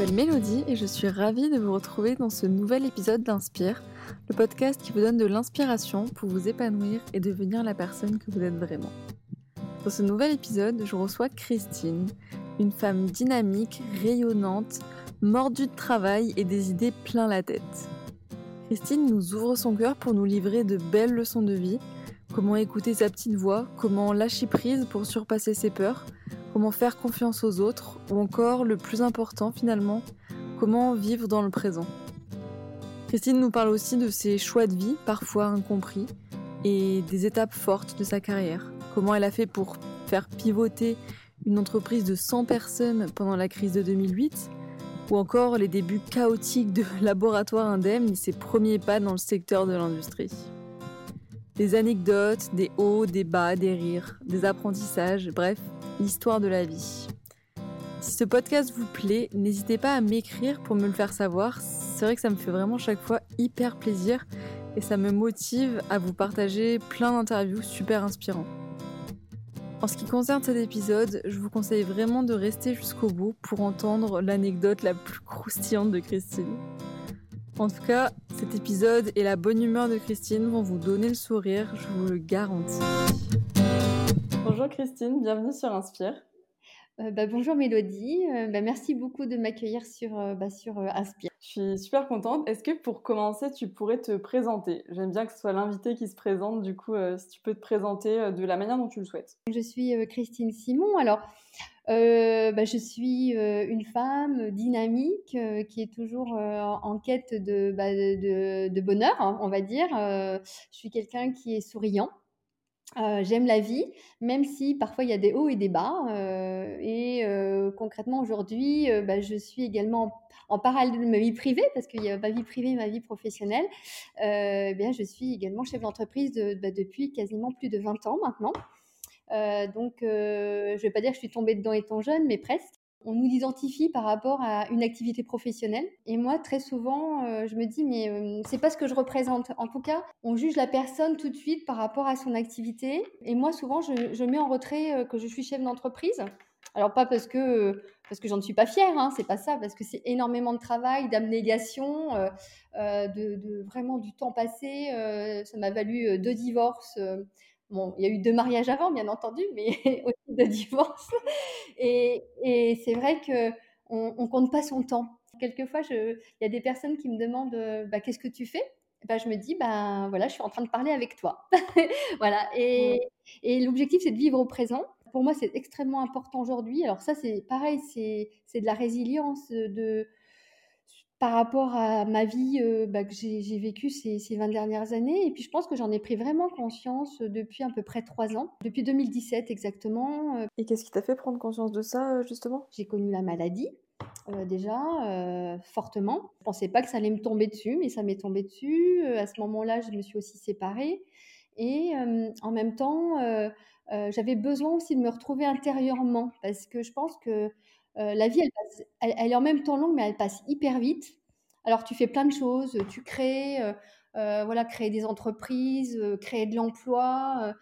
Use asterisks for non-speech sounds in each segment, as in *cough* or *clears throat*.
m'appelle Mélodie et je suis ravie de vous retrouver dans ce nouvel épisode d'Inspire, le podcast qui vous donne de l'inspiration pour vous épanouir et devenir la personne que vous êtes vraiment. Dans ce nouvel épisode, je reçois Christine, une femme dynamique, rayonnante, mordue de travail et des idées plein la tête. Christine nous ouvre son cœur pour nous livrer de belles leçons de vie, comment écouter sa petite voix, comment lâcher prise pour surpasser ses peurs, comment faire confiance aux autres, ou encore, le plus important finalement, comment vivre dans le présent. Christine nous parle aussi de ses choix de vie, parfois incompris, et des étapes fortes de sa carrière. Comment elle a fait pour faire pivoter une entreprise de 100 personnes pendant la crise de 2008, ou encore les débuts chaotiques de *laughs* Laboratoire Indemne et ses premiers pas dans le secteur de l'industrie. Des anecdotes, des hauts, des bas, des rires, des apprentissages, bref, l'histoire de la vie. Si ce podcast vous plaît, n'hésitez pas à m'écrire pour me le faire savoir. C'est vrai que ça me fait vraiment chaque fois hyper plaisir et ça me motive à vous partager plein d'interviews super inspirants. En ce qui concerne cet épisode, je vous conseille vraiment de rester jusqu'au bout pour entendre l'anecdote la plus croustillante de Christine. En tout cas, cet épisode et la bonne humeur de Christine vont vous donner le sourire, je vous le garantis. Bonjour Christine, bienvenue sur Inspire. Euh, bah, bonjour Mélodie, euh, bah, merci beaucoup de m'accueillir sur, euh, bah, sur Inspire. Je suis super contente. Est-ce que pour commencer, tu pourrais te présenter? J'aime bien que ce soit l'invité qui se présente, du coup, si tu peux te présenter de la manière dont tu le souhaites. Je suis Christine Simon. Alors, je suis une femme dynamique qui est toujours en quête de, de bonheur, hein, on va dire. je suis quelqu'un qui est souriant. Euh, j'aime la vie, même si parfois il y a des hauts et des bas. Euh, et euh, concrètement, aujourd'hui, bah, je suis également en, parallèle de ma vie privée, parce qu'il y a ma vie privée et ma vie professionnelle. Eh bien, je suis également chef d'entreprise bah, depuis quasiment plus de 20 ans maintenant. Donc, je ne vais pas dire que je suis tombée dedans étant jeune, mais presque on nous identifie par rapport à une activité professionnelle. Et moi, très souvent, euh, je me dis, mais euh, c'est pas ce que je représente. En tout cas, on juge la personne tout de suite par rapport à son activité. Et moi, souvent, je, mets en retrait euh, que je suis chef d'entreprise. Alors pas parce que parce que j'en suis pas fière, hein, c'est pas ça, parce que c'est énormément de travail, d'abnégation, de, vraiment du temps passé. ça m'a valu deux divorces. Bon, il y a eu deux mariages avant, bien entendu, mais *laughs* aussi deux divorces. Et, c'est vrai qu'on ne compte pas son temps. Quelquefois, il y a des personnes qui me demandent bah, Qu'est-ce que tu fais? Bah, Je me dis ben, voilà, Je suis en train de parler avec toi. *laughs* voilà. Et, et l'objectif, c'est de vivre au présent. Pour moi, c'est extrêmement important aujourd'hui. Alors, ça, c'est pareil, c'est de la résilience, de, par rapport à ma vie bah, que j'ai vécue ces, ces, 20 dernières années. Et puis je pense que j'en ai pris vraiment conscience depuis à peu près trois ans, depuis 2017 exactement. Et qu'est-ce qui t'a fait prendre conscience de ça justement? J'ai connu la maladie. déjà fortement. Je pensais pas que ça allait me tomber dessus, mais ça m'est tombé dessus. à ce moment-là, je me suis aussi séparée. Et en même temps, j'avais besoin aussi de me retrouver intérieurement parce que je pense que la vie, elle, est en même temps longue, mais elle passe hyper vite. Alors, tu fais plein de choses, tu crées, voilà, créer des entreprises, créer de l'emploi,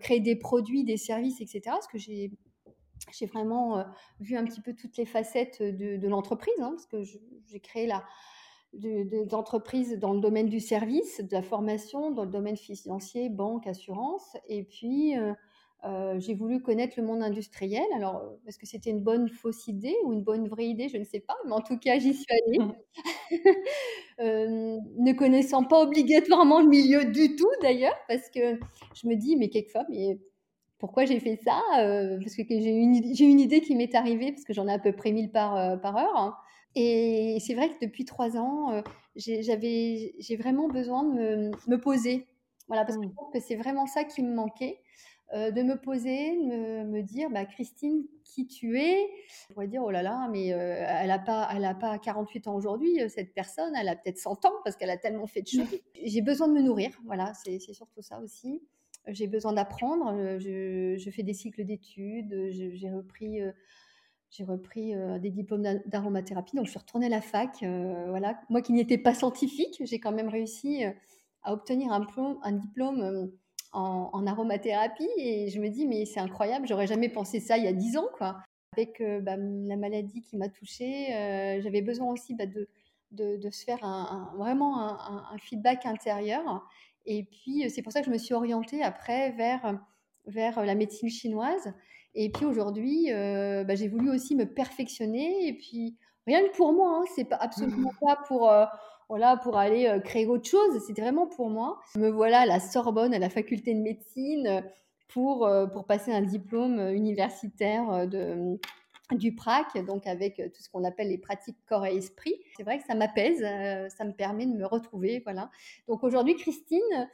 créer des produits, des services, etc. Parce que j'ai j'ai vraiment vu un petit peu toutes les facettes de, l'entreprise, hein, parce que j'ai créé la, d'entreprises dans le domaine du service, de la formation, dans le domaine financier, banque, assurance, et puis euh, j'ai voulu connaître le monde industriel. Alors, euh, est-ce que c'était une bonne fausse idée ou une bonne vraie idée? Je ne sais pas, mais en tout cas, j'y suis allée. *laughs* *laughs* Euh, ne connaissant pas obligatoirement le milieu du tout, d'ailleurs, parce que je me dis, mais quelquefois, mais pourquoi j'ai fait ça? Parce que j'ai une, une, idée qui m'est arrivée, parce que j'en ai à peu près 1000 par, par heure. Hein. Et c'est vrai que depuis trois ans, j'ai vraiment besoin de me, me poser. Voilà, parce que je mmh. pense que c'est vraiment ça qui me manquait. Euh, de me poser, me, me dire, bah, Christine, qui tu es? On pourrait dire, oh là là, mais euh, elle n'a pas, elle a pas 48 ans aujourd'hui, euh, cette personne, elle a peut-être 100 ans parce qu'elle a tellement fait de choses. *laughs* J'ai besoin de me nourrir, voilà, c'est surtout ça aussi. J'ai besoin d'apprendre, je, je, fais des cycles d'études, j'ai repris j'ai repris des diplômes d'aromathérapie, donc je suis retournée à la fac. voilà. Moi qui n'étais pas scientifique, j'ai quand même réussi à obtenir un, un diplôme en, aromathérapie et je me dis mais c'est incroyable, j'aurais jamais pensé ça il y a dix ans quoi. Avec bah, la maladie qui m'a touchée, j'avais besoin aussi bah, de, de, se faire un, vraiment un, feedback intérieur. Et puis, c'est pour ça que je me suis orientée après vers, vers la médecine chinoise. Et puis aujourd'hui, bah, j'ai voulu aussi me perfectionner. Et puis, rien que pour moi, hein, c'est pas absolument *laughs* pas pour voilà, pour aller créer autre chose. C'était vraiment pour moi. Me voilà à la Sorbonne, à la faculté de médecine, pour, pour passer un diplôme universitaire de, du PRAC, donc avec tout ce qu'on appelle les pratiques corps et esprit. C'est vrai que ça m'apaise, ça me permet de me retrouver. Voilà. Donc aujourd'hui, Christine,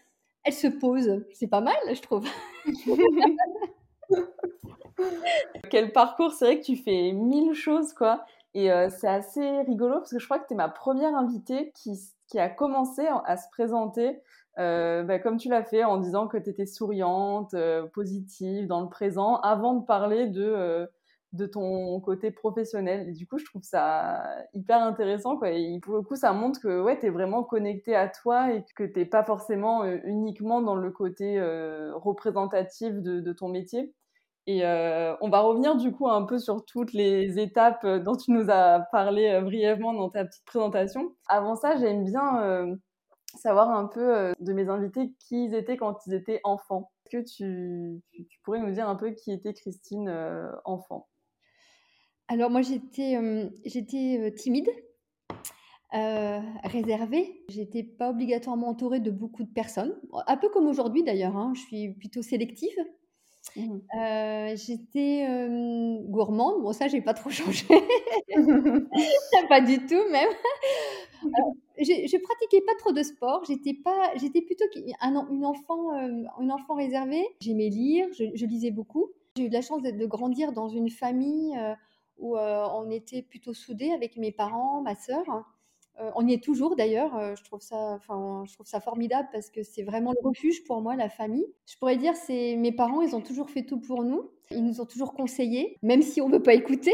elle se pose. C'est pas mal, je trouve. *laughs* Quel parcours, c'est vrai que tu fais mille choses, quoi. Et euh, c'est assez rigolo parce que je crois que tu es ma première invitée qui, qui a commencé à se présenter euh, bah, comme tu l'as fait en disant que tu étais souriante, euh, positive, dans le présent, avant de parler de, de ton côté professionnel. Et du coup, je trouve ça hyper intéressant. Quoi. Et pour le coup, ça montre que ouais, tu es vraiment connecté à toi et que tu pas forcément uniquement dans le côté représentatif de, de ton métier. Et euh, on va revenir du coup un peu sur toutes les étapes euh, dont tu nous as parlé euh, brièvement dans ta petite présentation. Avant ça, j'aime bien savoir un peu de mes invités qui ils étaient quand ils étaient enfants. Est-ce que tu, pourrais nous dire un peu qui était Christine enfant? Alors moi j'étais timide. réservée. J'étais pas obligatoirement entourée de beaucoup de personnes, un peu comme aujourd'hui d'ailleurs. Hein. Je suis plutôt sélective. Mmh j'étais, gourmande. Bon ça, j'ai pas trop *laughs* changé. Pas du tout même. *laughs* je pratiquais pas trop de sport. J'étais pas j'étais plutôt un une enfant, une enfant réservée. J'aimais lire, je lisais beaucoup. J'ai eu de la chance de grandir dans une famille, où, on était plutôt soudés avec mes parents, ma sœur. Euh, on y est toujours d'ailleurs. Euh, je trouve ça, enfin, je trouve ça formidable parce que c'est vraiment le refuge pour moi, la famille. Je pourrais dire, c'est mes parents, ils ont toujours fait tout pour nous. Ils nous ont toujours conseillé, même si on ne veut pas écouter.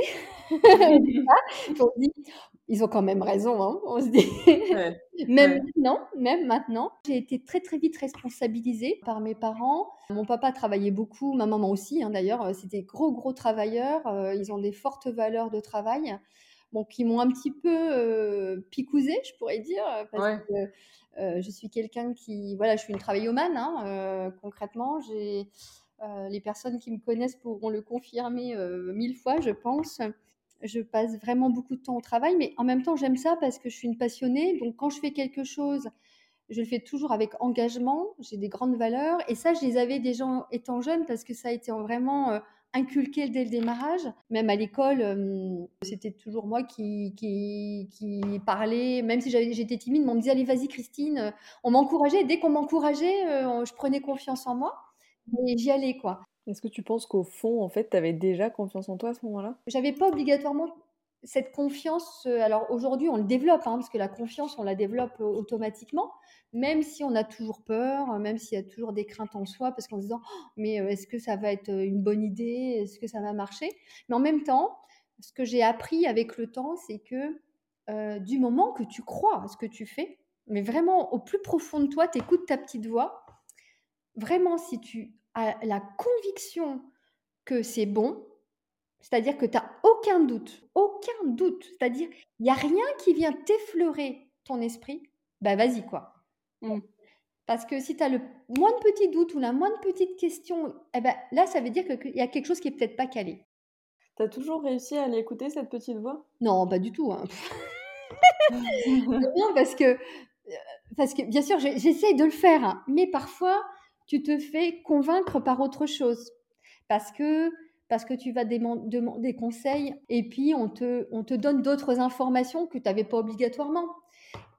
*laughs* *laughs* ils ont quand même raison, hein, on se dit. même maintenant, même maintenant, j'ai été très très vite responsabilisée par mes parents. Mon papa travaillait beaucoup, ma maman aussi, hein, d'ailleurs. C'était gros gros travailleurs. Euh, ils ont des fortes valeurs de travail qui m'ont un petit peu euh, picousé, je pourrais dire, parce que euh, je suis quelqu'un qui, voilà, je suis une travaillomane, hein, concrètement. J'ai, les personnes qui me connaissent pourront le confirmer mille fois, je pense. Je passe vraiment beaucoup de temps au travail, mais en même temps, j'aime ça parce que je suis une passionnée. Donc, quand je fais quelque chose, je le fais toujours avec engagement. J'ai des grandes valeurs. Et ça, je les avais déjà étant jeune parce que ça a été vraiment inculqué dès le démarrage. Même à l'école, c'était toujours moi qui, qui, qui, parlais. Même si j'étais timide, on me disait Allez, vas-y, Christine. On m'encourageait. Dès qu'on m'encourageait, je prenais confiance en moi. Et j'y allais, quoi. Est-ce que tu penses qu'au fond, en fait, tu avais déjà confiance en toi à ce moment-là? J'avais pas obligatoirement cette confiance. Alors aujourd'hui, on le développe, hein, parce que la confiance, on la développe automatiquement même si on a toujours peur, même s'il y a toujours des craintes en soi, parce qu'en se disant «Oh, mais euh, est-ce que ça va être euh, une bonne idée, est-ce que ça va marcher? Mais en même temps, ce que j'ai appris avec le temps, c'est que euh, du moment que tu crois à ce que tu fais, mais vraiment au plus profond de toi, tu écoutes ta petite voix, vraiment si tu as la conviction que c'est bon, c'est-à-dire que tu n'as aucun doute, aucun doute, c'est-à-dire il n'y a rien qui vient t'effleurer ton esprit, bah vas-y quoi. Mmh. Parce que si tu as le moindre petit doute ou la moindre petite question, eh ben, là, ça veut dire qu'il y a quelque chose qui est peut-être pas calé. Tu as toujours réussi à aller écouter cette petite voix? Non, pas du tout. Hein. *laughs* *laughs* non, parce que, euh, parce que bien sûr, j'essaye de le faire, hein, mais parfois, tu te fais convaincre par autre chose. Parce que, parce que tu vas demander des conseils et puis on te, on te donne d'autres informations que tu n'avais pas obligatoirement.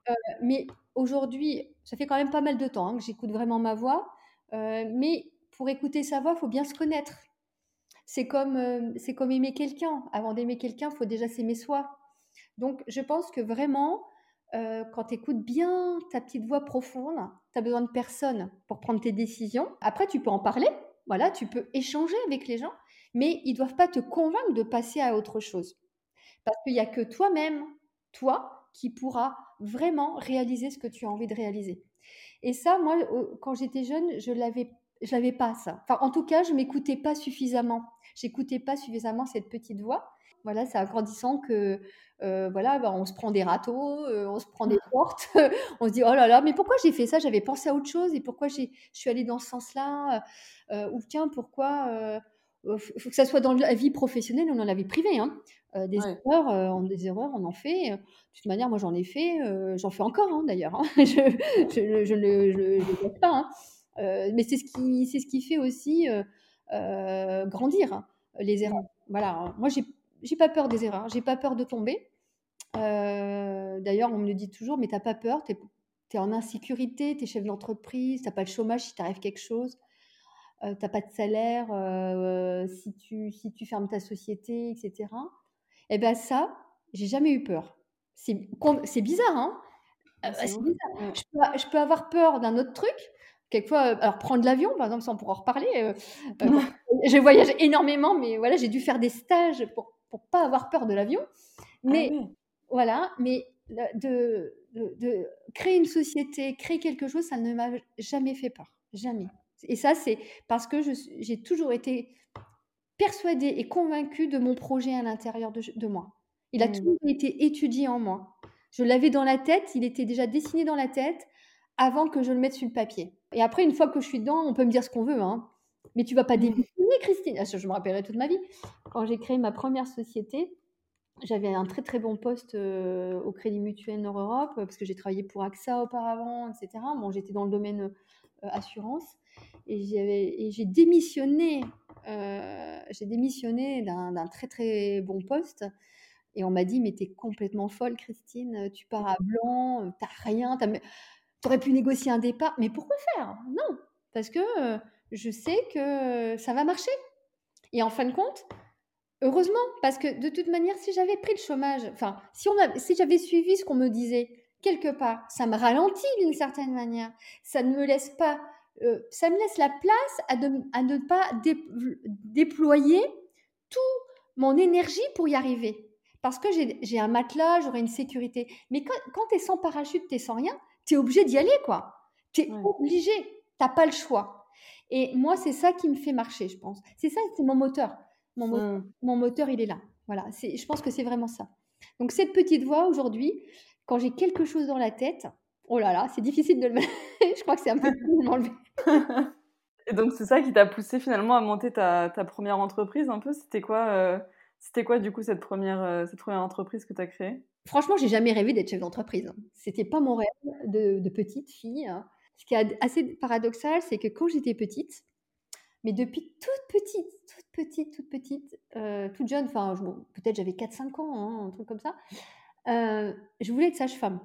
Euh, mais aujourd'hui, ça fait quand même pas mal de temps hein, que j'écoute vraiment ma voix. Euh, mais pour écouter sa voix, il faut bien se connaître. C'est comme, euh, c'est comme aimer quelqu'un. Avant d'aimer quelqu'un, il faut déjà s'aimer soi. Donc, je pense que vraiment, quand tu écoutes bien ta petite voix profonde, tu as besoin de personne pour prendre tes décisions. Après, tu peux en parler. Voilà, tu peux échanger avec les gens, mais ils ne doivent pas te convaincre de passer à autre chose. Parce qu'il n'y a que toi-même, toi, qui pourra vraiment réaliser ce que tu as envie de réaliser. Et ça, moi, quand j'étais jeune, je l'avais je l'avais pas ça. Enfin, en tout cas, je m'écoutais pas suffisamment. J'écoutais pas suffisamment cette petite voix. Voilà, c'est en grandissant que euh, voilà, bah, on se prend des râteaux, euh, on se prend des portes, *laughs* on se dit oh là là, mais pourquoi j'ai fait ça? J'avais pensé à autre chose et pourquoi je suis allée dans ce sens-là euh, Ou tiens, pourquoi faut que ça soit dans la vie professionnelle ou dans la vie privée. Hein. des erreurs, on, des erreurs, on en fait. De toute manière, moi j'en ai fait, j'en fais encore hein, d'ailleurs. Hein. *laughs* je, ne le pas. mais c'est ce qui, c'est ce qui fait aussi grandir les erreurs. Voilà. Moi j'ai j'ai pas peur des erreurs, j'ai pas peur de tomber. Euh, d'ailleurs, on me le dit toujours, mais t'as pas peur, tu es, en insécurité, tu es chef d'entreprise, t'as pas le chômage si t'arrive quelque chose, euh, t'as pas de salaire euh, si, tu, si tu fermes ta société, etc. Et eh bien ça, j'ai jamais eu peur. C'est bizarre, hein ah, bizarre. Je, peux, je peux avoir peur d'un autre truc, quelquefois, alors prendre l'avion, par exemple, ça on pourra en reparler. je voyage énormément, mais voilà, j'ai dû faire des stages pour pour pas avoir peur de l'avion. Ah mais voilà, mais de, de, créer une société, créer quelque chose, ça ne m'a jamais fait peur, jamais. Et ça, c'est parce que j'ai toujours été persuadée et convaincue de mon projet à l'intérieur de, de, moi. Il a mmh. toujours été étudié en moi. Je l'avais dans la tête, il était déjà dessiné dans la tête avant que je le mette sur le papier. Et après, une fois que je suis dedans, on peut me dire ce qu'on veut, hein. Mais tu vas pas mmh. démissionner, Christine? Ah, je me rappellerai toute ma vie. Quand j'ai créé ma première société, j'avais un très très bon poste euh, au Crédit Mutuel Nord-Europe parce que j'ai travaillé pour AXA auparavant, etc. Bon, j'étais dans le domaine assurance et j'ai démissionné. Euh, j'ai démissionné d'un très très bon poste et on m'a dit mais t'es complètement folle, Christine. Tu pars à blanc, t'as rien, t'aurais pu négocier un départ, mais pourquoi faire? Non, parce que je sais que ça va marcher. Et en fin de compte, heureusement, parce que de toute manière, si j'avais pris le chômage, enfin, si, si j'avais suivi ce qu'on me disait, quelque part, ça me ralentit d'une certaine manière. Ça ne me laisse pas, euh, ça me laisse la place à, à ne pas déployer tout mon énergie pour y arriver. Parce que j'ai un matelas, j'aurai une sécurité. Mais quand, quand tu es sans parachute, tu es sans rien, tu es obligé d'y aller, quoi. Tu es obligé. Tu pas le choix. Et moi, c'est ça qui me fait marcher, je pense. C'est ça, c'est mon moteur. Mon, mmh. mon, moteur, il est là. Voilà, je pense que c'est vraiment ça. Donc, cette petite voix, aujourd'hui, quand j'ai quelque chose dans la tête, oh là là, c'est difficile de le mettre. *laughs* je crois que c'est un peu *laughs* de m'enlever. Et donc, c'est ça qui t'a poussé finalement à monter ta, ta première entreprise un peu? C'était quoi, euh, c'était quoi, du coup, cette première, euh, cette première entreprise que tu as créée? Franchement, j'ai jamais rêvé d'être chef d'entreprise. C'était pas mon rêve de, de petite fille. Hein ce qui est assez paradoxal, c'est que quand j'étais petite, mais depuis toute petite, toute petite, toute petite, euh, toute jeune, enfin, peut-être j'avais 4-5 ans, hein, un truc comme ça, euh, je voulais être sage-femme.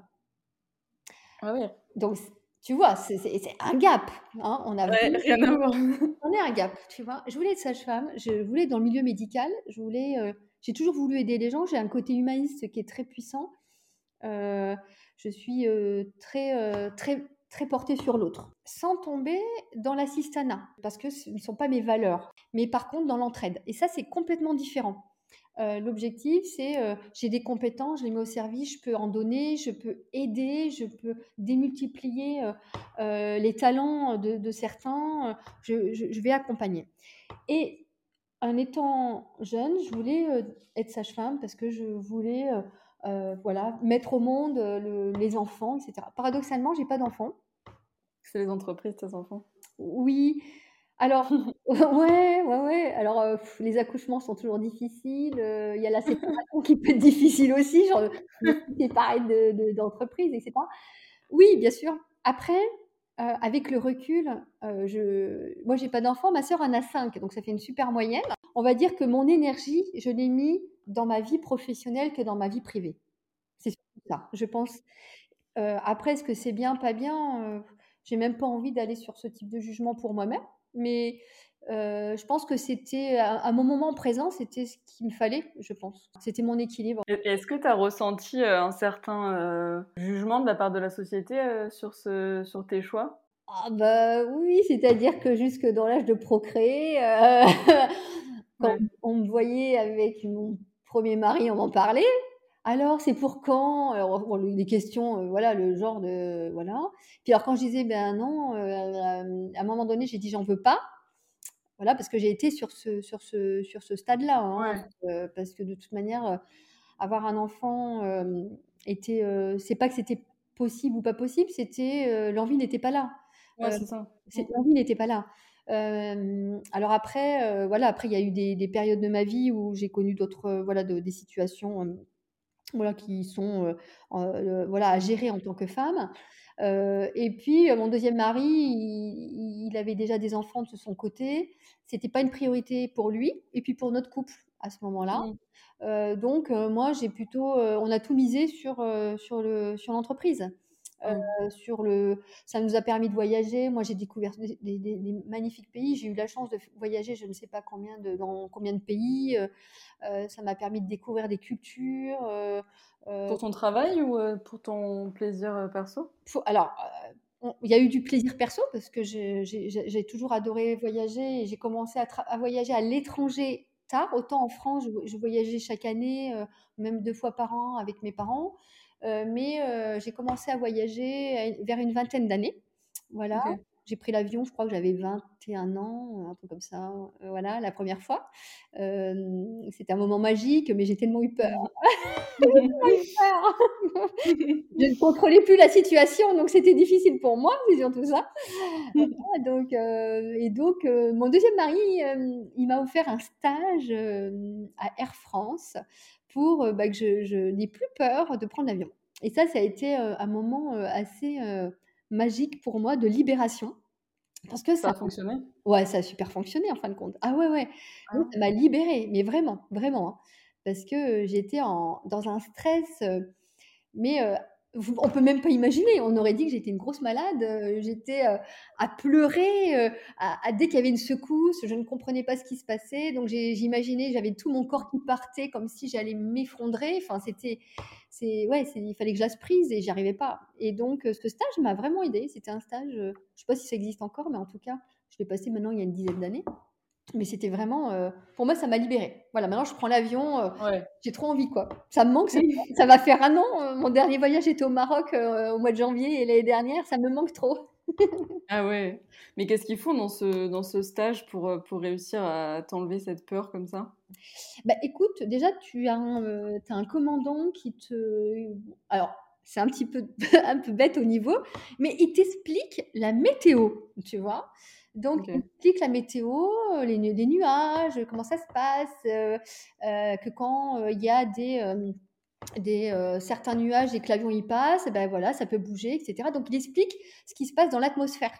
Ah oui. Donc, tu vois, c'est un gap. Hein, on a rien à voir. *laughs* On est un gap, tu vois. Je voulais être sage-femme, je voulais être dans le milieu médical, je voulais, euh, j'ai toujours voulu aider les gens, j'ai un côté humaniste qui est très puissant. je suis très, très très porté sur l'autre, sans tomber dans l'assistanat, parce que ce ne sont pas mes valeurs, mais par contre dans l'entraide. Et ça, c'est complètement différent. Euh, l'objectif, c'est euh, j'ai des compétences, je les mets au service, je peux en donner, je peux aider, je peux démultiplier euh, les talents de, certains, je, je, vais accompagner. Et en étant jeune, je voulais être sage-femme parce que je voulais voilà, mettre au monde les enfants, etc. Paradoxalement, j'ai pas d'enfants. C'est les entreprises, tes enfants? Oui. Alors, *laughs* *laughs* ouais, ouais, ouais. Alors, euh, les accouchements sont toujours difficiles. Euh, il y a la séparation qui peut être difficile aussi, genre séparer d'entreprise, de, etc. Oui, bien sûr. Après, euh, avec le recul, je... moi, j'ai pas d'enfant, ma sœur en a cinq, donc ça fait une super moyenne. On va dire que mon énergie, je l'ai mis dans ma vie professionnelle que dans ma vie privée. C'est ça, je pense. après, est-ce que c'est bien, pas bien j'ai même pas envie d'aller sur ce type de jugement pour moi-même, mais euh, je pense que c'était, à, mon moment présent, c'était ce qu'il me fallait, je pense. C'était mon équilibre. Est-ce que tu as ressenti euh, un certain euh, jugement de la part de la société sur, ce, sur tes choix? Ah bah oui, c'est-à-dire que jusque dans l'âge de procréer, *laughs* quand on me voyait avec mon premier mari, on m'en parlait. Alors, c'est pour quand? Alors, questions, heu, voilà, le genre de voilà. Puis alors quand je disais: «Ben non», heu, hem, à un moment donné, j'ai dit: «J'en veux pas». Voilà, parce que j'ai été sur ce sur ce sur ce stade-là, hein, parce que de toute manière, avoir un enfant, était, c'est pas que c'était possible ou pas possible, c'était, l'envie n'était pas là. Ouais, Heu, c'est ça. C'est l'envie n'était pas là. Alors après, voilà, après il y a eu des des périodes de ma vie où j'ai connu d'autres, voilà, de des situations, voilà, qui sont, heu, heu, voilà, à gérer en tant que femme. Heu et puis, mon deuxième mari, il il avait déjà des enfants de son côté. C'était pas une priorité pour lui et puis pour notre couple à ce moment-là. Mmh. Donc moi j'ai plutôt, on a tout misé sur, sur le sur l'entreprise. Mmh. Heu, sur le ça nous a permis de voyager. Moi, j'ai découvert des des des des magnifiques pays. J'ai eu la chance de voyager je ne sais pas combien de dans combien de pays, heu heu, ça m'a permis de découvrir des cultures, Pour ton travail ou, pour ton plaisir, perso? faut alors, il y a eu du plaisir perso parce que j'ai toujours adoré voyager et j'ai commencé à voyager à l'étranger tard. Autant en France, je vo je voyageais chaque année, même 2 fois par an avec mes parents. Heu, mais heu, j'ai commencé à voyager une vers une vingtaine d'années. Voilà. J'ai pris l'avion, je crois que j'avais 21 ans, un truc comme ça, voilà, la première fois. C'était un moment magique, mais j'ai tellement eu peur. J'ai tellement eu peur! Je ne contrôlais plus la situation, donc c'était difficile pour moi, c'est surtout ça. Voilà, donc et donc mon deuxième mari, il m'a offert un stage, à Air France pour, heu, bah, que je je n'ai plus peur de prendre l'avion et ça, ça a été, heu, un moment, heu, assez, magique pour moi de libération parce que Ça ça a fonctionné? ouais, ça a super fonctionné en fin de compte. Ah ouais, ouais, Ah. ça m'a libérée, mais vraiment, vraiment, hein, parce que, j'étais en dans un stress, mais on peut même pas imaginer. On aurait dit que j'étais une grosse malade, heu, j'étais, heu, à pleurer, à dès qu'il y avait une secousse, je ne comprenais pas ce qui se passait, donc j'imaginais, j'avais tout mon corps qui partait comme si j'allais m'effondrer. Enfin, c'était c'est ouais, il fallait que je lâche prise et j'y arrivais pas et donc ce stage m'a vraiment aidée. C'était un stage, je sais pas si ça existe encore, mais en tout cas, je l'ai passé maintenant il y a une dizaine d'années. Mais c'était vraiment, heu, pour moi, ça m'a libérée. Voilà, maintenant je prends l'avion, Ouais. j'ai trop envie, quoi. Ça me manque, ça *laughs* va faire 1 an, heu, mon dernier voyage était au Maroc, au mois de janvier l'année dernière, ça me manque trop. *laughs* Ah ouais. Mais qu'est-ce qu'ils font dans ce dans ce stage pour, pour réussir à t'enlever cette peur comme ça? Bah, écoute, déjà tu as un, as un commandant qui te alors c'est un petit peu *laughs* un peu bête au niveau, mais il t'explique la météo, tu vois? Donc il OK. t'explique la météo, heu, les nu les nuages, comment ça se passe, heu, que quand, il y a des, des, certains nuages et que l'avion il passe, bah, voilà, ça peut bouger et cetera. Donc il explique ce qui se passe dans l'atmosphère.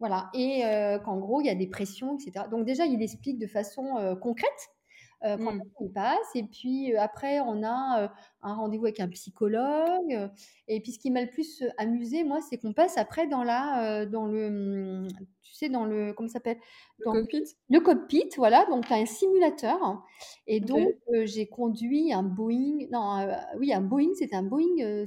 Voilà et qu'en gros, il y a des pressions et cetera. Donc déjà, il explique de façon, concrète, heu, quand Mmh. il passe et puis, après on a, un rendez-vous avec un psychologue, et puis ce qui m'a le plus, heu, amusée moi, c'est qu'on passe après dans la, dans le, mmh, tu sais, dans le comment ça s'appelle? Le cockpit? le cockpit, voilà, donc tu as un simulateur et donc heu, j'ai conduit un Boeing non, heu, oui, un Boeing, c'était un Boeing, heu,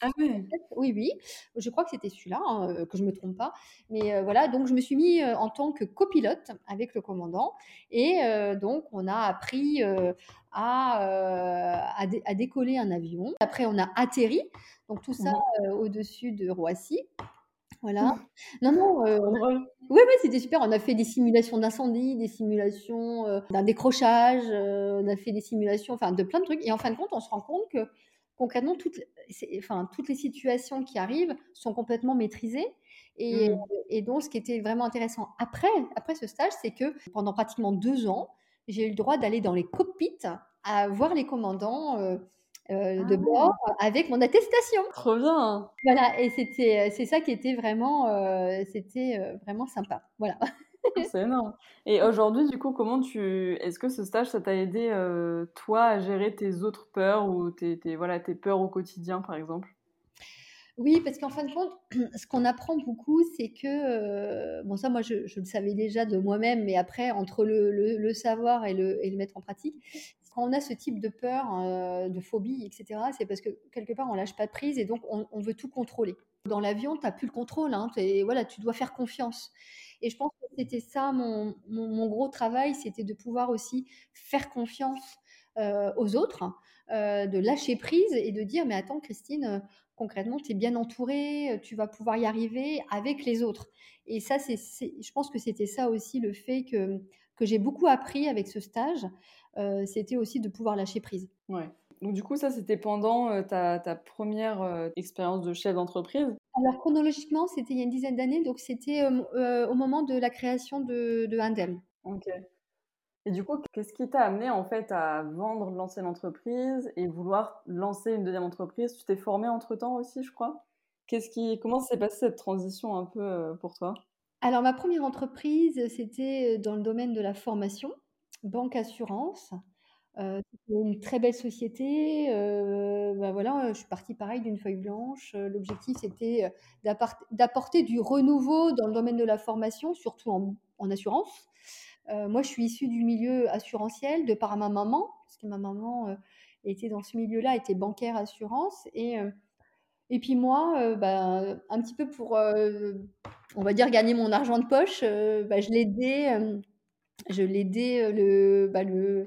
Ah ouais! 767, oui, oui, je crois que c'était celui-là, hein, heu, que je me trompe pas, mais voilà, donc je me suis mis, en tant que copilote avec le commandant et donc on a appris, à, à dé à décoller un avion. Après on a atterri, donc tout ça, au-dessus de Roissy. Voilà. Non, non, heu, Trop on a drôle. oui, oui, c'était super. On a fait des simulations d'incendie, des simulations, heu, d'un décrochage, heu, on a fait des simulations, enfin de plein de trucs et en fin de compte, on se rend compte que concrètement toutes enfin toutes les situations qui arrivent sont complètement maîtrisées et Mmh. et donc ce qui était vraiment intéressant après après ce stage, c'est que pendant pratiquement 2 ans, j'ai eu le droit d'aller dans les cockpits, à voir les commandants, heu heu, Ah de bord ouais! avec mon attestation. Trop bien! Voilà et c'était, heu, c'est ça qui était vraiment, c'était, vraiment sympa. Voilà. Ah, *laughs* c'est énorme et aujourd'hui, du coup, comment tu est-ce que ce stage, ça t'a aidé, toi, à gérer tes autres peurs ou tes tes voilà, tes peurs au quotidien, par exemple? Oui, parce qu'en fin de compte, *clears throat* ce qu'on apprend beaucoup, c'est que, bon ça moi je je le savais déjà de moi-même, mais après entre le le le savoir et le et le mettre en pratique, quand on a ce type de peur, heu, de phobie et cetera, c'est parce que quelque part on lâche pas prise et donc on veut tout contrôler. Dans l'avion, tu as plus le contrôle, hein, voilà, tu dois faire confiance et je pense que c'était ça mon mon gros travail, c'était de pouvoir aussi faire confiance, aux autres, de lâcher prise et de dire mais attends Christine, concrètement tu es bien entourée, tu vas pouvoir y arriver avec les autres. Et ça, c'est, je pense que c'était ça aussi le fait que, que j'ai beaucoup appris avec ce stage, c'était aussi de pouvoir lâcher prise. Ouais. Donc du coup, ça, c'était pendant ta, ta, première expérience de chef d'entreprise? Alors chronologiquement, c'était il y a une dizaine d'années, donc c'était au moment de la création de, de Indem. Ok. Et du coup, qu'est-ce qui t'a amené en fait à vendre l'ancienne entreprise et vouloir lancer une deuxième entreprise? Tu t'es formé entre-temps aussi, je crois? Qu'est-ce qui, comment s'est passée cette transition un peu pour toi? Alors ma première entreprise, c'était dans le domaine de la formation, banque assurance. Euh, une très belle société. Euh, bah voilà, je suis partie pareil d'une feuille blanche. L'objectif, c'était d'apporter du renouveau dans le domaine de la formation, surtout en, assurance. Euh, moi, je suis issue du milieu assurantiel de par ma maman, parce que ma maman était dans ce milieu-là, était bancaire assurance. Et, et puis moi, bah, un petit peu pour, on va dire, gagner mon argent de poche, bah, je l'aidais, je l'aidais le, bah, le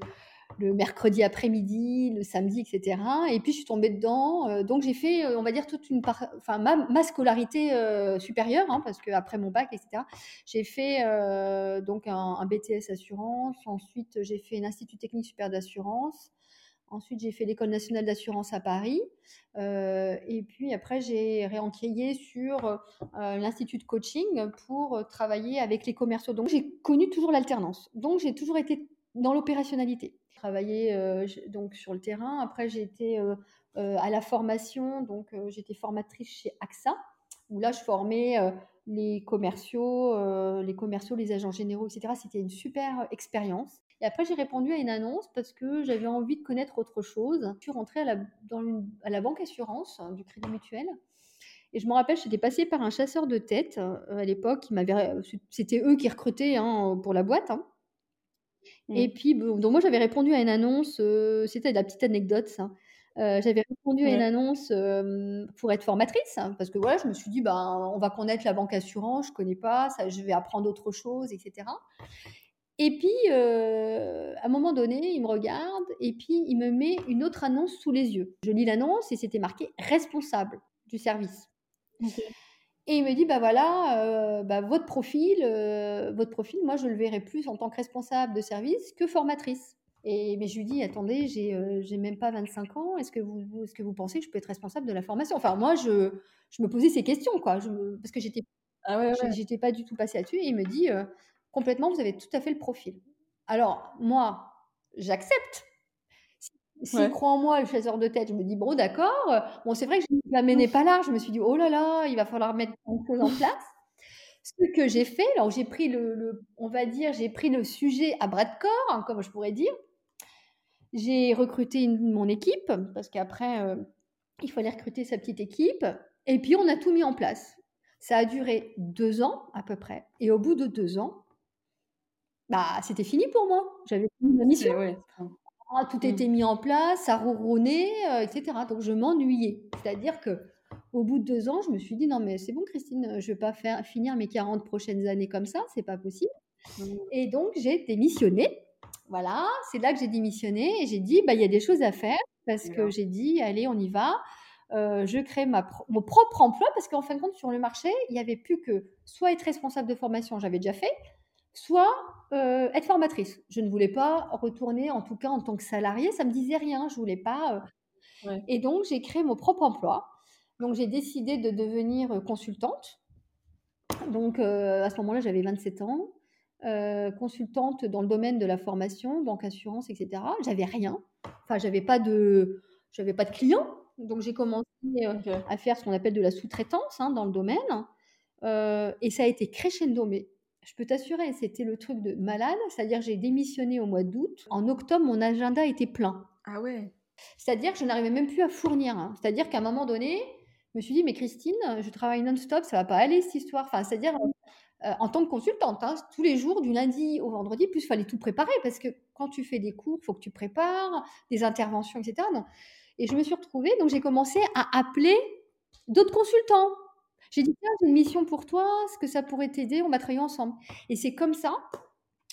le mercredi après-midi, le samedi, etc. Et puis je suis tombée dedans. Euh, donc j'ai fait, euh, on va dire, toute une enfin ma, scolarité euh, supérieure, hein, parce qu'après mon bac, etc. J'ai fait donc un, BTS assurance. Ensuite j'ai fait un institut technique supérieur d'assurance. Ensuite j'ai fait l'école nationale d'assurance à Paris. et puis après j'ai réenquillé sur l'institut de coaching pour travailler avec les commerciaux. Donc j'ai connu toujours l'alternance. Donc j'ai toujours été dans l'opérationnalité travaillé euh, donc sur le terrain. Après, j'ai été euh, euh, à la formation, donc j'étais formatrice chez AXA, où là, je formais les commerciaux, les commerciaux, les agents généraux, etc. C'était une super expérience. Et après, j'ai répondu à une annonce parce que j'avais envie de connaître autre chose. Je suis rentrée à la, dans à la banque assurance hein, du Crédit Mutuel. Et je me rappelle, j'étais passée par un chasseur de tête à l'époque. C'était eux qui recrutaient hein, pour la boîte. Hein. Et mmh. puis, donc moi, j'avais répondu à une annonce, c'était la petite anecdote, ça. J'avais répondu à une annonce pour être formatrice, hein, parce que voilà, je me suis dit, ben, on va connaître la banque assurance, je connais pas, ça, je vais apprendre autre chose, etc. Et puis, à un moment donné, il me regarde et puis il me met une autre annonce sous les yeux. Je lis l'annonce et c'était marqué responsable du service. Et il me dit, bah voilà, euh, bah votre profil, euh, votre profil, moi je le verrai plus en tant que responsable de service que formatrice. Et mais je lui dis, attendez, j'ai euh, même pas 25 ans, est-ce que vous est-ce que vous pensez que je peux être responsable de la formation? Enfin moi je, je me posais ces questions quoi, je parce que j'étais ah ouais, pas du tout passée là-dessus. Et il me dit complètement, vous avez tout à fait le profil. Alors moi, j'accepte s'il croit en moi, le chasseur de tête, je me dis, bon, d'accord. Bon, c'est vrai que je ne l'amenais pas là. Je me suis dit, oh là là, il va falloir mettre une chose en place. Ce que j'ai fait, alors j'ai pris le, on va dire, j'ai pris le sujet à bras de corps, hein, comme je pourrais dire. J'ai recruté mon équipe, parce qu'après, euh, il fallait recruter sa petite équipe. Et puis, on a tout mis en place. Ça a duré deux ans à peu près. Et au bout de deux ans, bah, c'était fini pour moi. J'avais fini ma mission. Ah, tout mmh. était mis en place, ça ronronnait, euh, etc. Donc je m'ennuyais. C'est-à-dire que au bout de deux ans, je me suis dit non mais c'est bon Christine, je ne vais pas faire finir mes 40 prochaines années comme ça, c'est pas possible. Mmh. Et donc j'ai démissionné. Voilà, c'est là que j'ai démissionné et j'ai dit bah il y a des choses à faire parce que j'ai dit allez on y va. Euh, je crée ma mon propre emploi parce qu'en fin de compte sur le marché il n'y avait plus que soit être responsable de formation, j'avais déjà fait, soit euh, être formatrice. Je ne voulais pas retourner, en tout cas en tant que salariée, ça me disait rien. Je voulais pas. Euh. Et donc j'ai créé mon propre emploi. Donc j'ai décidé de devenir consultante. Donc à ce moment-là, j'avais 27 ans. Consultante dans le domaine de la formation, banque assurance, etc. J'avais rien. Enfin, j'avais pas de, j'avais pas de clients. Donc j'ai commencé à faire ce qu'on appelle de la sous-traitance hein, dans le domaine. et ça a été crescendo, mais je peux t'assurer, c'était le truc de malade. C'est-à-dire, j'ai démissionné au mois d'août. En octobre, mon agenda était plein. Ah ouais. C'est-à-dire que je n'arrivais même plus à fournir. Hein. C'est-à-dire qu'à un moment donné, je me suis dit, mais Christine, je travaille non-stop, ça va pas aller cette histoire. Enfin, c'est-à-dire, euh, en tant que consultante, hein, tous les jours, du lundi au vendredi, plus il fallait tout préparer parce que quand tu fais des cours, il faut que tu prépares, des interventions, etc. Et je me suis retrouvée, donc j'ai commencé à appeler d'autres consultants. J'ai dit: «Tiens, j'ai une mission pour toi, est-ce que ça pourrait t'aider? On va travailler ensemble» et c'est comme ça